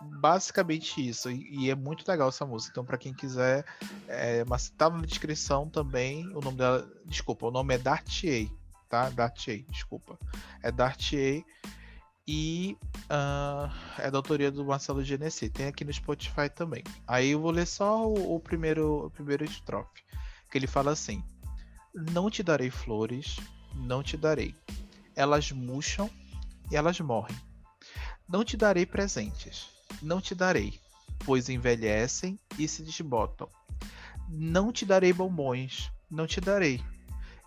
basicamente isso. E, e, é muito legal essa música. Então, para quem quiser, é, mas tá na descrição também. O nome dela, desculpa, o nome é Dartier, tá? Dartier, desculpa. É Dartier e uh, é da autoria do Marcelo Genesi. Tem aqui no Spotify também. Aí eu vou ler só o, o primeiro, o primeiro estrofe, que ele fala assim: Não te darei flores, não te darei. Elas murcham e elas morrem não te darei presentes, não te darei, pois envelhecem e se desbotam. Não te darei bombons, não te darei.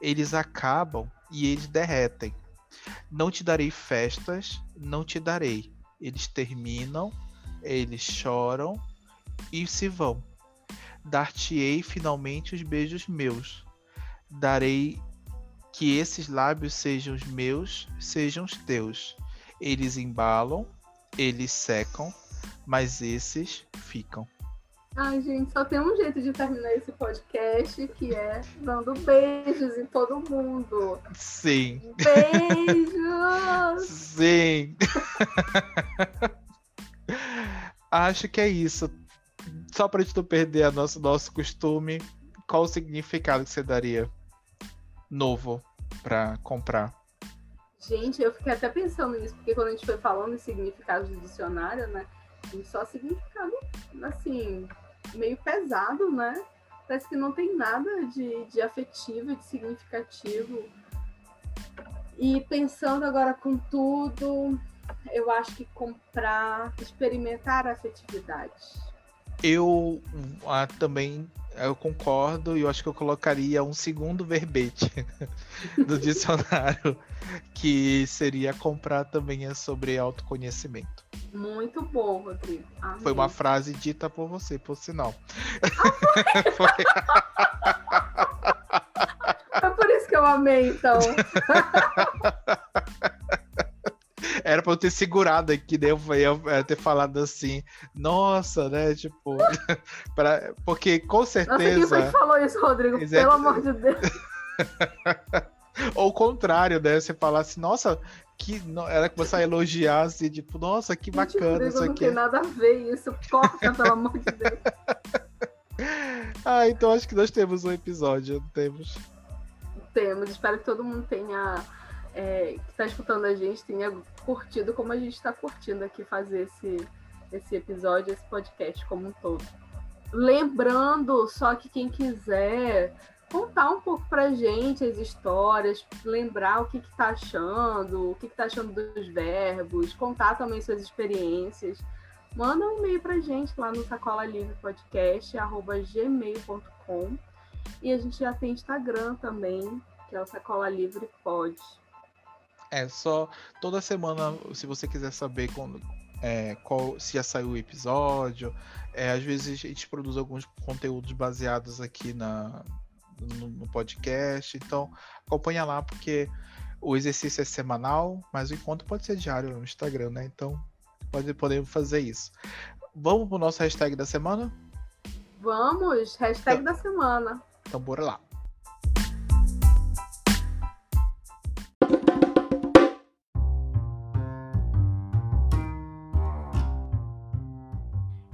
Eles acabam e eles derretem. Não te darei festas, não te darei. Eles terminam, eles choram e se vão. Dar-te-ei finalmente os beijos meus. Darei que esses lábios sejam os meus, sejam os teus eles embalam, eles secam, mas esses ficam. Ai, gente, só tem um jeito de terminar esse podcast, que é dando beijos em todo mundo. Sim. Beijos! Sim. Acho que é isso. Só pra gente não perder a nosso, nosso costume, qual o significado que você daria novo para comprar? Gente, eu fiquei até pensando nisso, porque quando a gente foi falando em significados do dicionário, né? Tem só significado, assim, meio pesado, né? Parece que não tem nada de, de afetivo, de significativo. E pensando agora com tudo, eu acho que comprar, experimentar a afetividade. Eu ah, também eu concordo e eu acho que eu colocaria um segundo verbete do dicionário, que seria comprar também é sobre autoconhecimento. Muito bom, Rodrigo. Amém. Foi uma frase dita por você, por sinal. Ah, foi? é por isso que eu amei, então. Era pra eu ter segurado aqui, daí eu ia ter falado assim, nossa, né? Tipo, pra... porque com certeza. Nossa, quem foi que falou isso, Rodrigo? Pelo amor de Deus. Ou o contrário, né? Você falasse, assim, nossa, que. Era começar a elogiar, assim, tipo, nossa, que bacana isso aqui. Não tem nada a ver isso, corta, pelo amor de Deus. ah, então acho que nós temos um episódio, temos. Temos, espero que todo mundo tenha é, que está escutando a gente tenha curtido como a gente está curtindo aqui fazer esse, esse episódio, esse podcast como um todo. Lembrando só que quem quiser contar um pouco pra gente as histórias, lembrar o que está achando, o que está achando dos verbos, contar também suas experiências. Manda um e-mail pra gente lá no sacola livre podcast, gmail.com. E a gente já tem Instagram também, que é o Sacola Livre Pod. É só toda semana, se você quiser saber quando, é, qual, se já saiu o episódio. É, às vezes a gente produz alguns conteúdos baseados aqui na, no, no, podcast. Então acompanha lá, porque o exercício é semanal, mas o encontro pode ser diário no Instagram, né? Então pode, podemos fazer isso. Vamos pro nosso hashtag da semana? Vamos, hashtag então, da semana. Então bora lá.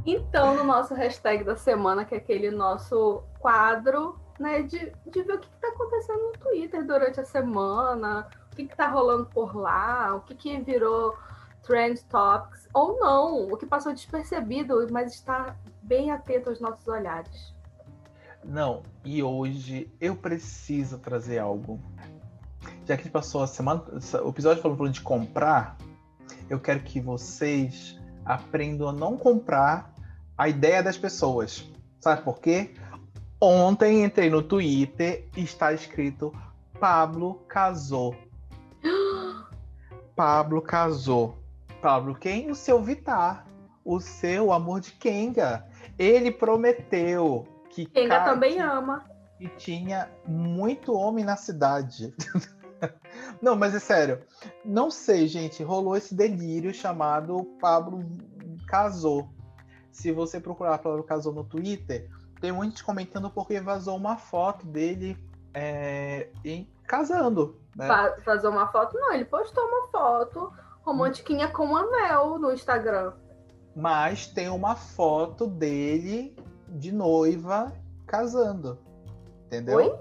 Então, no nosso hashtag da semana, que é aquele nosso quadro, né, de, de ver o que está acontecendo no Twitter durante a semana, o que está rolando por lá, o que, que virou Trend Topics, ou não, o que passou despercebido, mas está bem atento aos nossos olhares. Não, e hoje eu preciso trazer algo. Já que passou a semana, o episódio falando de comprar, eu quero que vocês aprendam a não comprar a ideia das pessoas. Sabe por quê? Ontem entrei no Twitter e está escrito Pablo casou. Pablo casou. Pablo quem? O seu Vitar. O seu amor de Kenga. Ele prometeu que. Kenga também ama. E tinha muito homem na cidade. Não, mas é sério. Não sei, gente. Rolou esse delírio chamado Pablo casou. Se você procurar Pablo casou no Twitter, tem muitos comentando porque vazou uma foto dele é, em, casando. Né? Vazou uma foto? Não, ele postou uma foto romantiquinha com o anel no Instagram. Mas tem uma foto dele de noiva casando. Entendeu? Oi?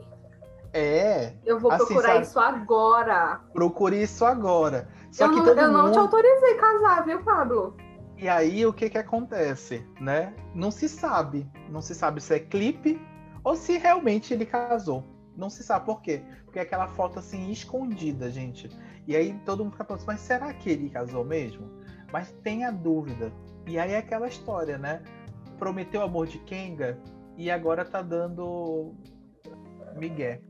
É. Eu vou assim, procurar sabe? isso agora. Procure isso agora. Só eu que não, todo eu mundo... não te autorizei a casar, viu, Pablo? E aí o que que acontece, né? Não se sabe, não se sabe se é clipe ou se realmente ele casou. Não se sabe por quê? Porque é aquela foto assim escondida, gente. E aí todo mundo fica pensando, mas será que ele casou mesmo? Mas tem a dúvida. E aí é aquela história, né? Prometeu amor de Kenga e agora tá dando migué.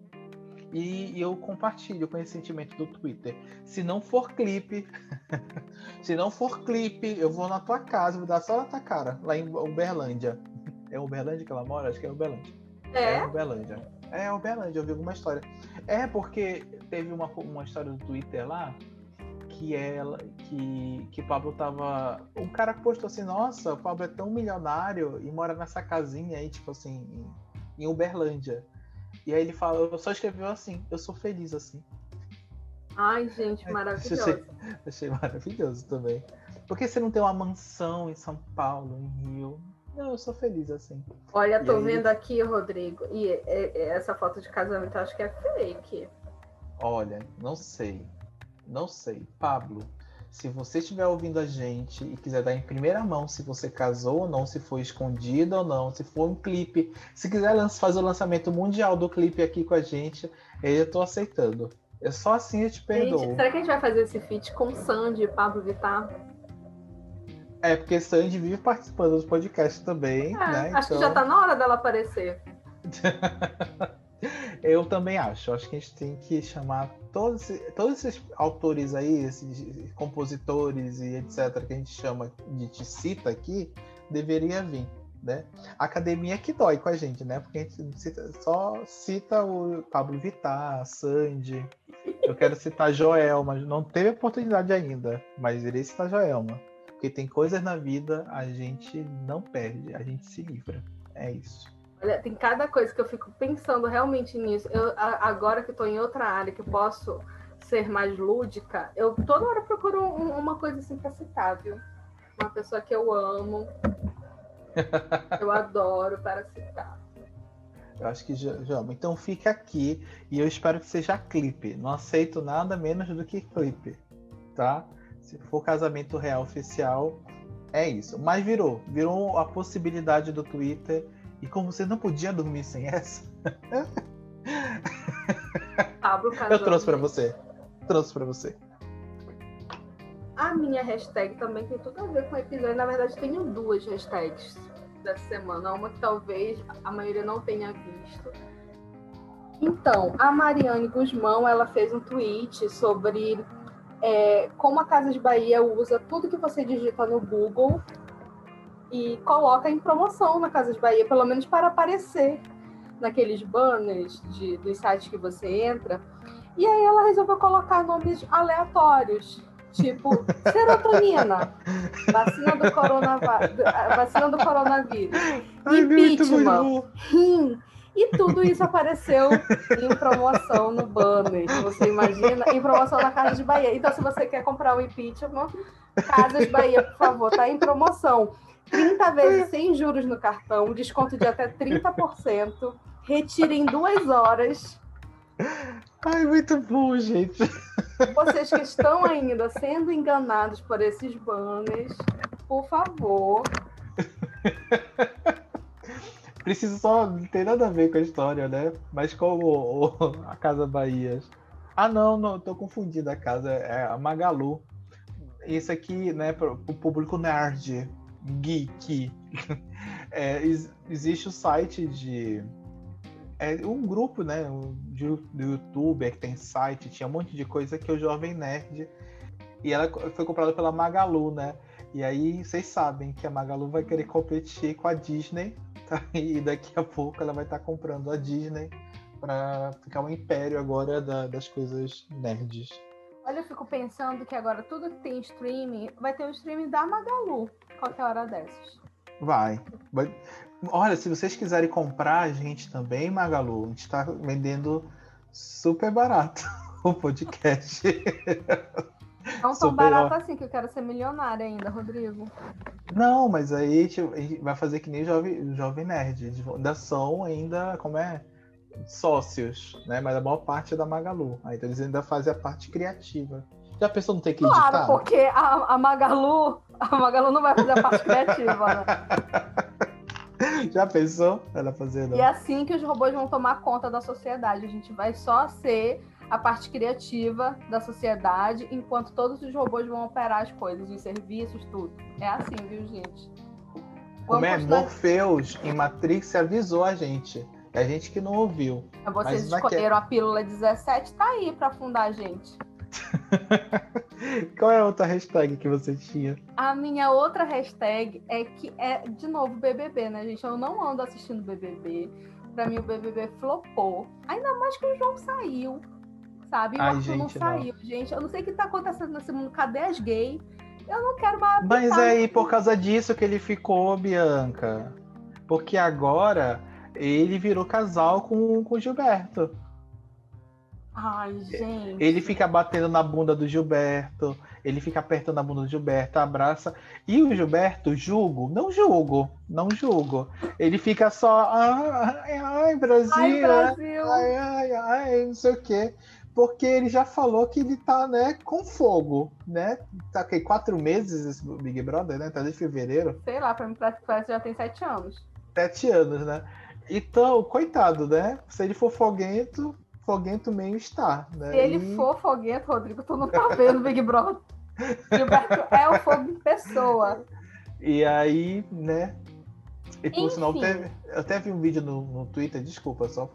E, eu compartilho com esse sentimento do Twitter. Se não for clipe, se não for clipe, eu vou na tua casa, vou dar só na tua cara, lá em Uberlândia. É Uberlândia que ela mora? Acho que é Uberlândia. É? É Uberlândia. É Uberlândia, eu vi alguma história. É porque teve uma, uma história do Twitter lá que ela que que Pablo tava um cara postou assim nossa o Pablo é tão milionário e mora nessa casinha aí tipo assim em, em Uberlândia e aí ele fala, só escreveu assim, eu sou feliz assim. Ai, gente, maravilhoso. Achei, achei maravilhoso também. Porque você não tem uma mansão em São Paulo, em Rio? Não, eu sou feliz assim. Olha, e tô aí... vendo aqui, Rodrigo, e essa foto de casamento eu acho que é fake. Olha, não sei. Não sei. Pablo, se você estiver ouvindo a gente e quiser dar em primeira mão se você casou ou não, se foi escondido ou não, se for um clipe, se quiser fazer o lançamento mundial do clipe aqui com a gente, eu tô aceitando. É só assim eu te perdoo. Gente, será que a gente vai fazer esse feat com Sandy e Pablo Vittar? É, porque Sandy vive participando dos podcasts também. É, né? Acho então... que já tá na hora dela aparecer. Eu também acho. Acho que a gente tem que chamar todos, todos esses autores aí, esses compositores e etc., que a gente chama de te cita aqui, deveria vir. Né? A academia que dói com a gente, né? Porque a gente cita, só cita o Pablo Vittar, Sandy. Eu quero citar Joelma, não teve oportunidade ainda, mas irei citar Joelma. Porque tem coisas na vida a gente não perde, a gente se livra. É isso. Olha, tem cada coisa que eu fico pensando realmente nisso. Eu, agora que estou em outra área, que posso ser mais lúdica, eu toda hora procuro um, uma coisa assim para citar, viu? Uma pessoa que eu amo, eu adoro para citar. Eu acho que já, já Então fica aqui e eu espero que seja clipe. Não aceito nada menos do que clipe, tá? Se for casamento real oficial, é isso. Mas virou, virou a possibilidade do Twitter e como você não podia dormir sem essa, Pablo eu trouxe para você. Trouxe para você. A minha hashtag também tem tudo a ver com o episódio. Na verdade, tenho duas hashtags dessa semana. Uma que talvez a maioria não tenha visto. Então, a Mariane Guzmão, ela fez um tweet sobre é, como a Casa de Bahia usa tudo que você digita no Google e coloca em promoção na Casa de Bahia, pelo menos para aparecer naqueles banners de, dos sites que você entra. E aí ela resolveu colocar nomes aleatórios, tipo serotonina, vacina do, coronavírus, vacina do coronavírus, Ai, impeachment, rim. E tudo isso apareceu em promoção no banner, você imagina? Em promoção na Casa de Bahia. Então, se você quer comprar o impeachment, Casa de Bahia, por favor, tá em promoção. 30 vezes sem juros no cartão, desconto de até 30%, retira em duas horas. Ai, muito bom, gente. Vocês que estão ainda sendo enganados por esses banners, por favor. Preciso só. Não tem nada a ver com a história, né? Mas como a Casa Bahia. Ah, não, não, tô confundindo a casa. É a Magalu. Isso aqui, né, para o público nerd geek. É, existe o site de. É um grupo, né? De, do YouTube é que tem site, tinha um monte de coisa que o Jovem Nerd. E ela foi comprada pela Magalu, né? E aí vocês sabem que a Magalu vai querer competir com a Disney, tá? E daqui a pouco ela vai estar tá comprando a Disney para ficar um império agora da, das coisas nerds. Olha, eu fico pensando que agora tudo que tem streaming vai ter o streaming da Magalu qualquer hora dessas. Vai. Olha, se vocês quiserem comprar a gente também, Magalu, a gente está vendendo super barato o podcast. Não tão super barato assim, que eu quero ser milionária ainda, Rodrigo. Não, mas aí a gente vai fazer que nem o Jovem, Jovem Nerd. Ainda são ainda, como é? sócios, né? Mas a maior parte é da Magalu. Aí então eles ainda fazem a parte criativa. Já pensou não ter que editar? Claro, porque a, a Magalu, a Magalu não vai fazer a parte criativa, né? Já pensou ela fazendo? E é assim que os robôs vão tomar conta da sociedade. A gente vai só ser a parte criativa da sociedade, enquanto todos os robôs vão operar as coisas, os serviços, tudo. É assim, viu, gente? Como é? Morpheus em Matrix avisou a gente. É a gente que não ouviu. Vocês escolheram a pílula 17, tá aí para afundar a gente. Qual é a outra hashtag que você tinha? A minha outra hashtag é que é, de novo, BBB, né, gente? Eu não ando assistindo BBB. Pra mim, o BBB flopou. Ainda mais que o João saiu, sabe? E o Ai, Arthur não saiu, não. gente. Eu não sei o que tá acontecendo nesse mundo. Cadê as gays? Eu não quero mais. Mas é aí por causa disso que ele ficou, Bianca. Porque agora ele virou casal com o Gilberto. Ai, gente. Ele fica batendo na bunda do Gilberto, ele fica apertando a bunda do Gilberto, abraça. E o Gilberto, julgo, não julgo, não julgo. Ele fica só, ai, ai, Brasil, ai, Brasil. ai, ai, ai, não sei o quê. porque ele já falou que ele tá, né, com fogo, né? Tá aqui quatro meses esse Big Brother, né? Tá desde fevereiro. Sei lá, pra mim parece que já tem sete anos. Sete anos, né? Então, coitado, né? Se ele for foguento, foguento meio está, né? Se ele e... for foguento, Rodrigo, tu não tá vendo Big Brother. Gilberto é o fogo em pessoa. E aí, né? E por sinal, eu até vi um vídeo no, no Twitter, desculpa, só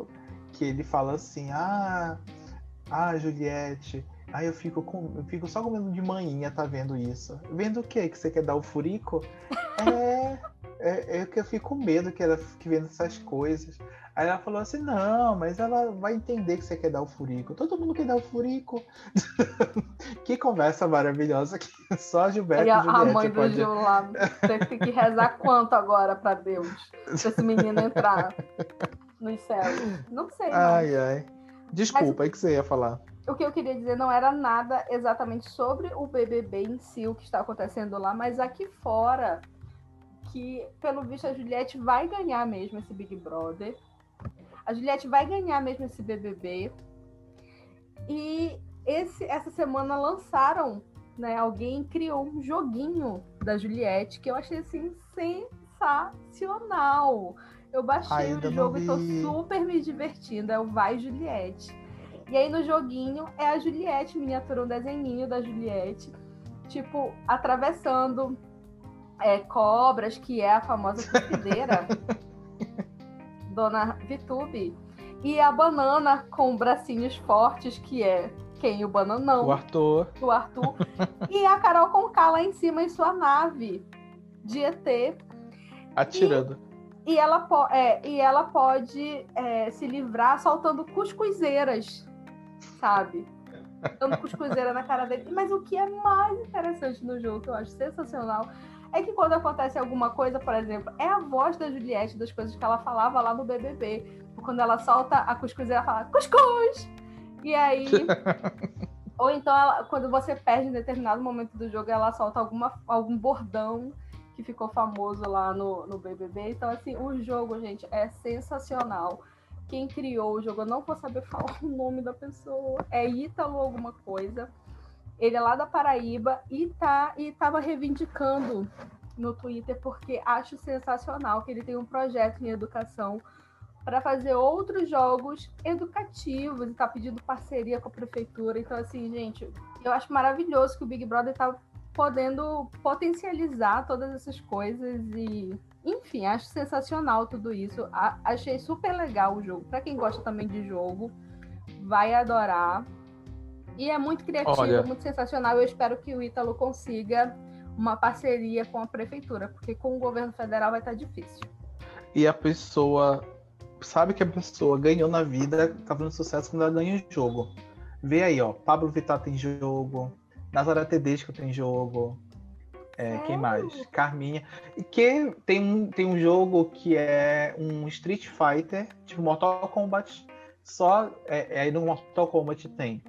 que ele fala assim, ah ah, Juliette. Aí eu fico com, eu fico só com medo de manhinha tá vendo isso. Vendo o quê? Que você quer dar o furico? É, é, é que eu fico com medo que ela fique vendo essas coisas. Aí ela falou assim: não, mas ela vai entender que você quer dar o furico. Todo mundo quer dar o furico. que conversa maravilhosa que só a Gilberto e a, a mãe do Gil lá tem que rezar quanto agora para Deus? Pra esse menino entrar nos céus. Não sei. Ai, ai. Desculpa, aí que você ia falar. O que eu queria dizer não era nada exatamente sobre o BBB em si, o que está acontecendo lá, mas aqui fora, que pelo visto a Juliette vai ganhar mesmo esse Big Brother. A Juliette vai ganhar mesmo esse BBB. E esse, essa semana lançaram, né? Alguém criou um joguinho da Juliette que eu achei assim sensacional. Eu baixei Ainda o jogo e tô super me divertindo. É o Vai Juliette. E aí no joguinho é a Juliette, miniatura, um desenhinho da Juliette, tipo, atravessando é, cobras, que é a famosa cupideira, Dona Vitube. E a banana com bracinhos fortes, que é quem? O bananão. O Arthur. O Arthur. e a Carol com K lá em cima em sua nave de ET. Atirando. E e ela, é, e ela pode é, se livrar soltando cuscuzeiras, sabe? Dando cuscuzeira na cara dele. Mas o que é mais interessante no jogo, que eu acho sensacional, é que quando acontece alguma coisa, por exemplo, é a voz da Juliette das coisas que ela falava lá no BBB. Quando ela solta a cuscuzeira, ela fala cuscuz! E aí. ou então, ela, quando você perde em determinado momento do jogo, ela solta alguma, algum bordão que ficou famoso lá no, no BBB. Então, assim, o jogo, gente, é sensacional. Quem criou o jogo, eu não vou saber falar o nome da pessoa, é Ítalo alguma coisa. Ele é lá da Paraíba e tá e tava reivindicando no Twitter porque acho sensacional que ele tem um projeto em educação para fazer outros jogos educativos e tá pedindo parceria com a prefeitura. Então, assim, gente, eu acho maravilhoso que o Big Brother tá podendo potencializar todas essas coisas e enfim, acho sensacional tudo isso. A achei super legal o jogo. Para quem gosta também de jogo, vai adorar. E é muito criativo, Olha... muito sensacional. Eu espero que o Ítalo consiga uma parceria com a prefeitura, porque com o governo federal vai estar difícil. E a pessoa sabe que a pessoa ganhou na vida, tá fazendo sucesso quando ela ganha o jogo. Vê aí, ó, Pablo Vittar tem jogo, Nazaré Tedesco tem jogo. É, quem mais? Carminha. E que tem um, tem um jogo que é um Street Fighter, tipo Mortal Kombat. Só é, é aí no Mortal Kombat tem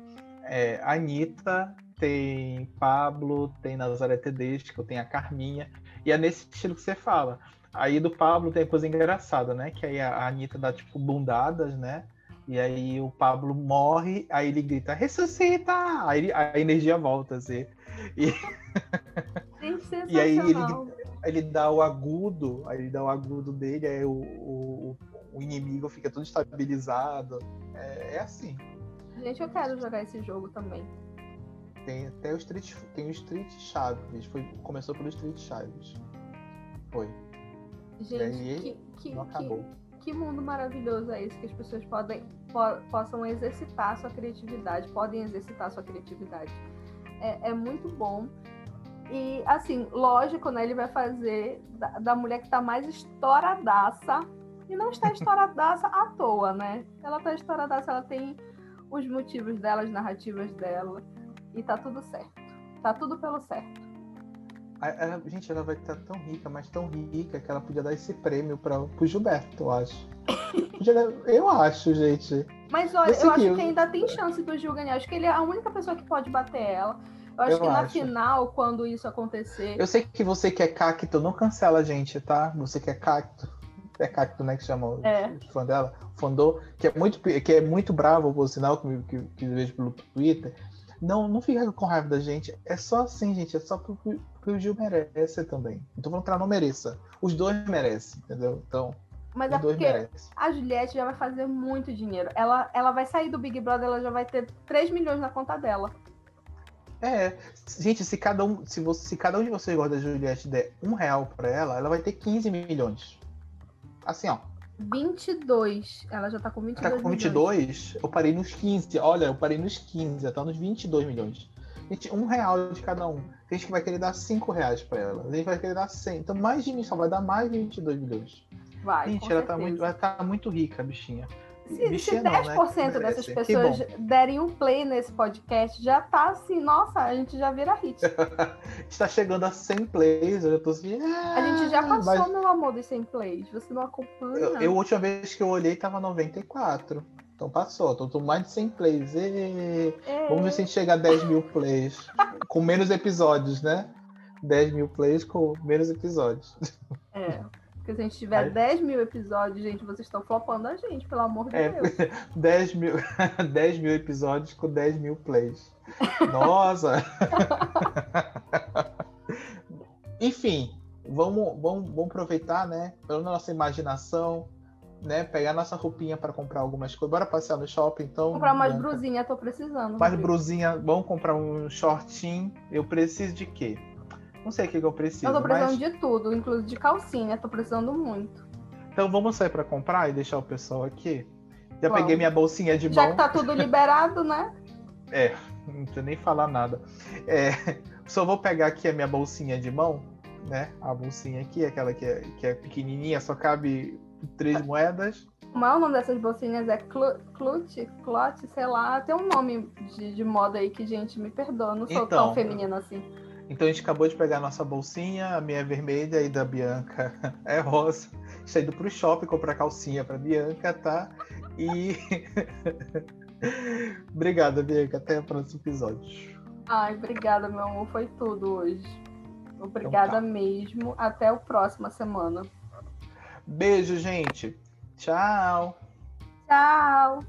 é, Anitta, tem Pablo, tem Nazaré Tedesco, tem a Carminha. E é nesse estilo que você fala. Aí do Pablo tem coisa engraçada, né? Que aí a Anitta dá tipo bundadas, né? E aí o Pablo morre, aí ele grita, ressuscita! Aí a energia volta, assim. E, e aí ele, ele dá o agudo, aí ele dá o agudo dele, aí o, o, o inimigo fica todo estabilizado. É, é, assim. Gente, eu quero jogar esse jogo também. Tem até o Street, tem o Street Chaves. Foi, começou pelo Street Chaves. Foi. Gente, que, que, acabou. Que que mundo maravilhoso é esse que as pessoas podem po possam exercitar sua criatividade, podem exercitar sua criatividade. É, é, muito bom. E assim, lógico, né? Ele vai fazer da, da mulher que está mais estouradaça. E não está estouradaça à toa, né? Ela está estouradaça, ela tem os motivos dela, as narrativas dela. E tá tudo certo. Tá tudo pelo certo. A, gente, ela vai estar tão rica, mas tão rica que ela podia dar esse prêmio para o Gilberto, eu acho. eu acho, gente. Mas olha, eu, eu acho que ainda tem chance do Gil ganhar. Acho que ele é a única pessoa que pode bater ela. Eu acho eu que acho. na final, quando isso acontecer. Eu sei que você que é cacto, não cancela a gente, tá? Você que é cacto. É Cacto, né? Que chama É. os fãs dela. Fandô, que é muito, que é muito bravo, por sinal, que, que, que vejo pelo Twitter. Não, não fica com raiva da gente. É só assim, gente. É só porque, porque o Gil merece também. Então vamos que ela não mereça. Os dois merecem, entendeu? Então, Mas é porque merecem. a Juliette já vai fazer muito dinheiro. Ela, ela vai sair do Big Brother, ela já vai ter 3 milhões na conta dela. É, gente, se cada um, se, você, se cada um de vocês gosta da Juliette der um real pra ela, ela vai ter 15 milhões. Assim, ó. 22. Ela já tá com 22 Tá com milhões. 22, eu parei nos 15. Olha, eu parei nos 15, já tá nos 22 milhões. Gente, um real de cada um. Tem gente que vai querer dar 5 reais pra ela. Tem gente que vai querer dar 100. Então, mais de mim só vai dar mais de 22 milhões. Vai, gente, ela tá muito, ela tá muito rica, bichinha. Se, se Bichinha 10% não, né? dessas Que pessoas derem um play nesse podcast, já tá assim, nossa, a gente já vira hit. Está chegando a 100 plays, eu já tô assim. A gente já passou, mas meu amor, dos 100 plays. Você não acompanha? eu, eu, a última vez que eu olhei, tava 94. Então passou, tô, tô mais de 100 plays. Ê, É, Vamos ver se a gente chega a 10 mil plays. com menos episódios, né? 10 mil plays com menos episódios. é. Porque se a gente tiver Aí- 10 mil episódios, gente, vocês estão flopando a gente, pelo amor de É, Deus. 10 mil, 10 mil episódios com 10 mil plays. Nossa! Enfim, vamos, vamos, vamos aproveitar, né? Pela nossa imaginação, né? Pegar nossa roupinha para comprar algumas coisas. Bora passear no shopping, então. Comprar umas brusinhas, tô precisando. Mais brusinha, vamos comprar um shortinho. Eu preciso de quê? Não sei o que, que eu preciso. Eu tô precisando mas... de tudo, inclusive de calcinha, tô precisando muito. Então vamos sair para comprar e deixar o pessoal aqui. Já peguei minha bolsinha de Já mão. que tá tudo liberado, né? É, não precisa nem falar nada. É, só vou pegar aqui a minha bolsinha de mão, né? A bolsinha aqui, aquela que é, que é pequenininha, só cabe três moedas. Como é o nome dessas bolsinhas? É clu- Clute? Clote? Sei lá. Tem um nome de, de moda aí que, gente, me perdoa. Não sou Então. tão feminina assim. Então a gente acabou de pegar a nossa bolsinha, a minha é vermelha e da Bianca é rosa. Está indo pro shopping comprar calcinha pra Bianca, tá? E. Obrigada, Bianca. Até o próximo episódio. Ai, obrigada, meu amor. Foi tudo hoje. Obrigada Então tá. mesmo. Até a próxima semana. Beijo, gente. Tchau. Tchau!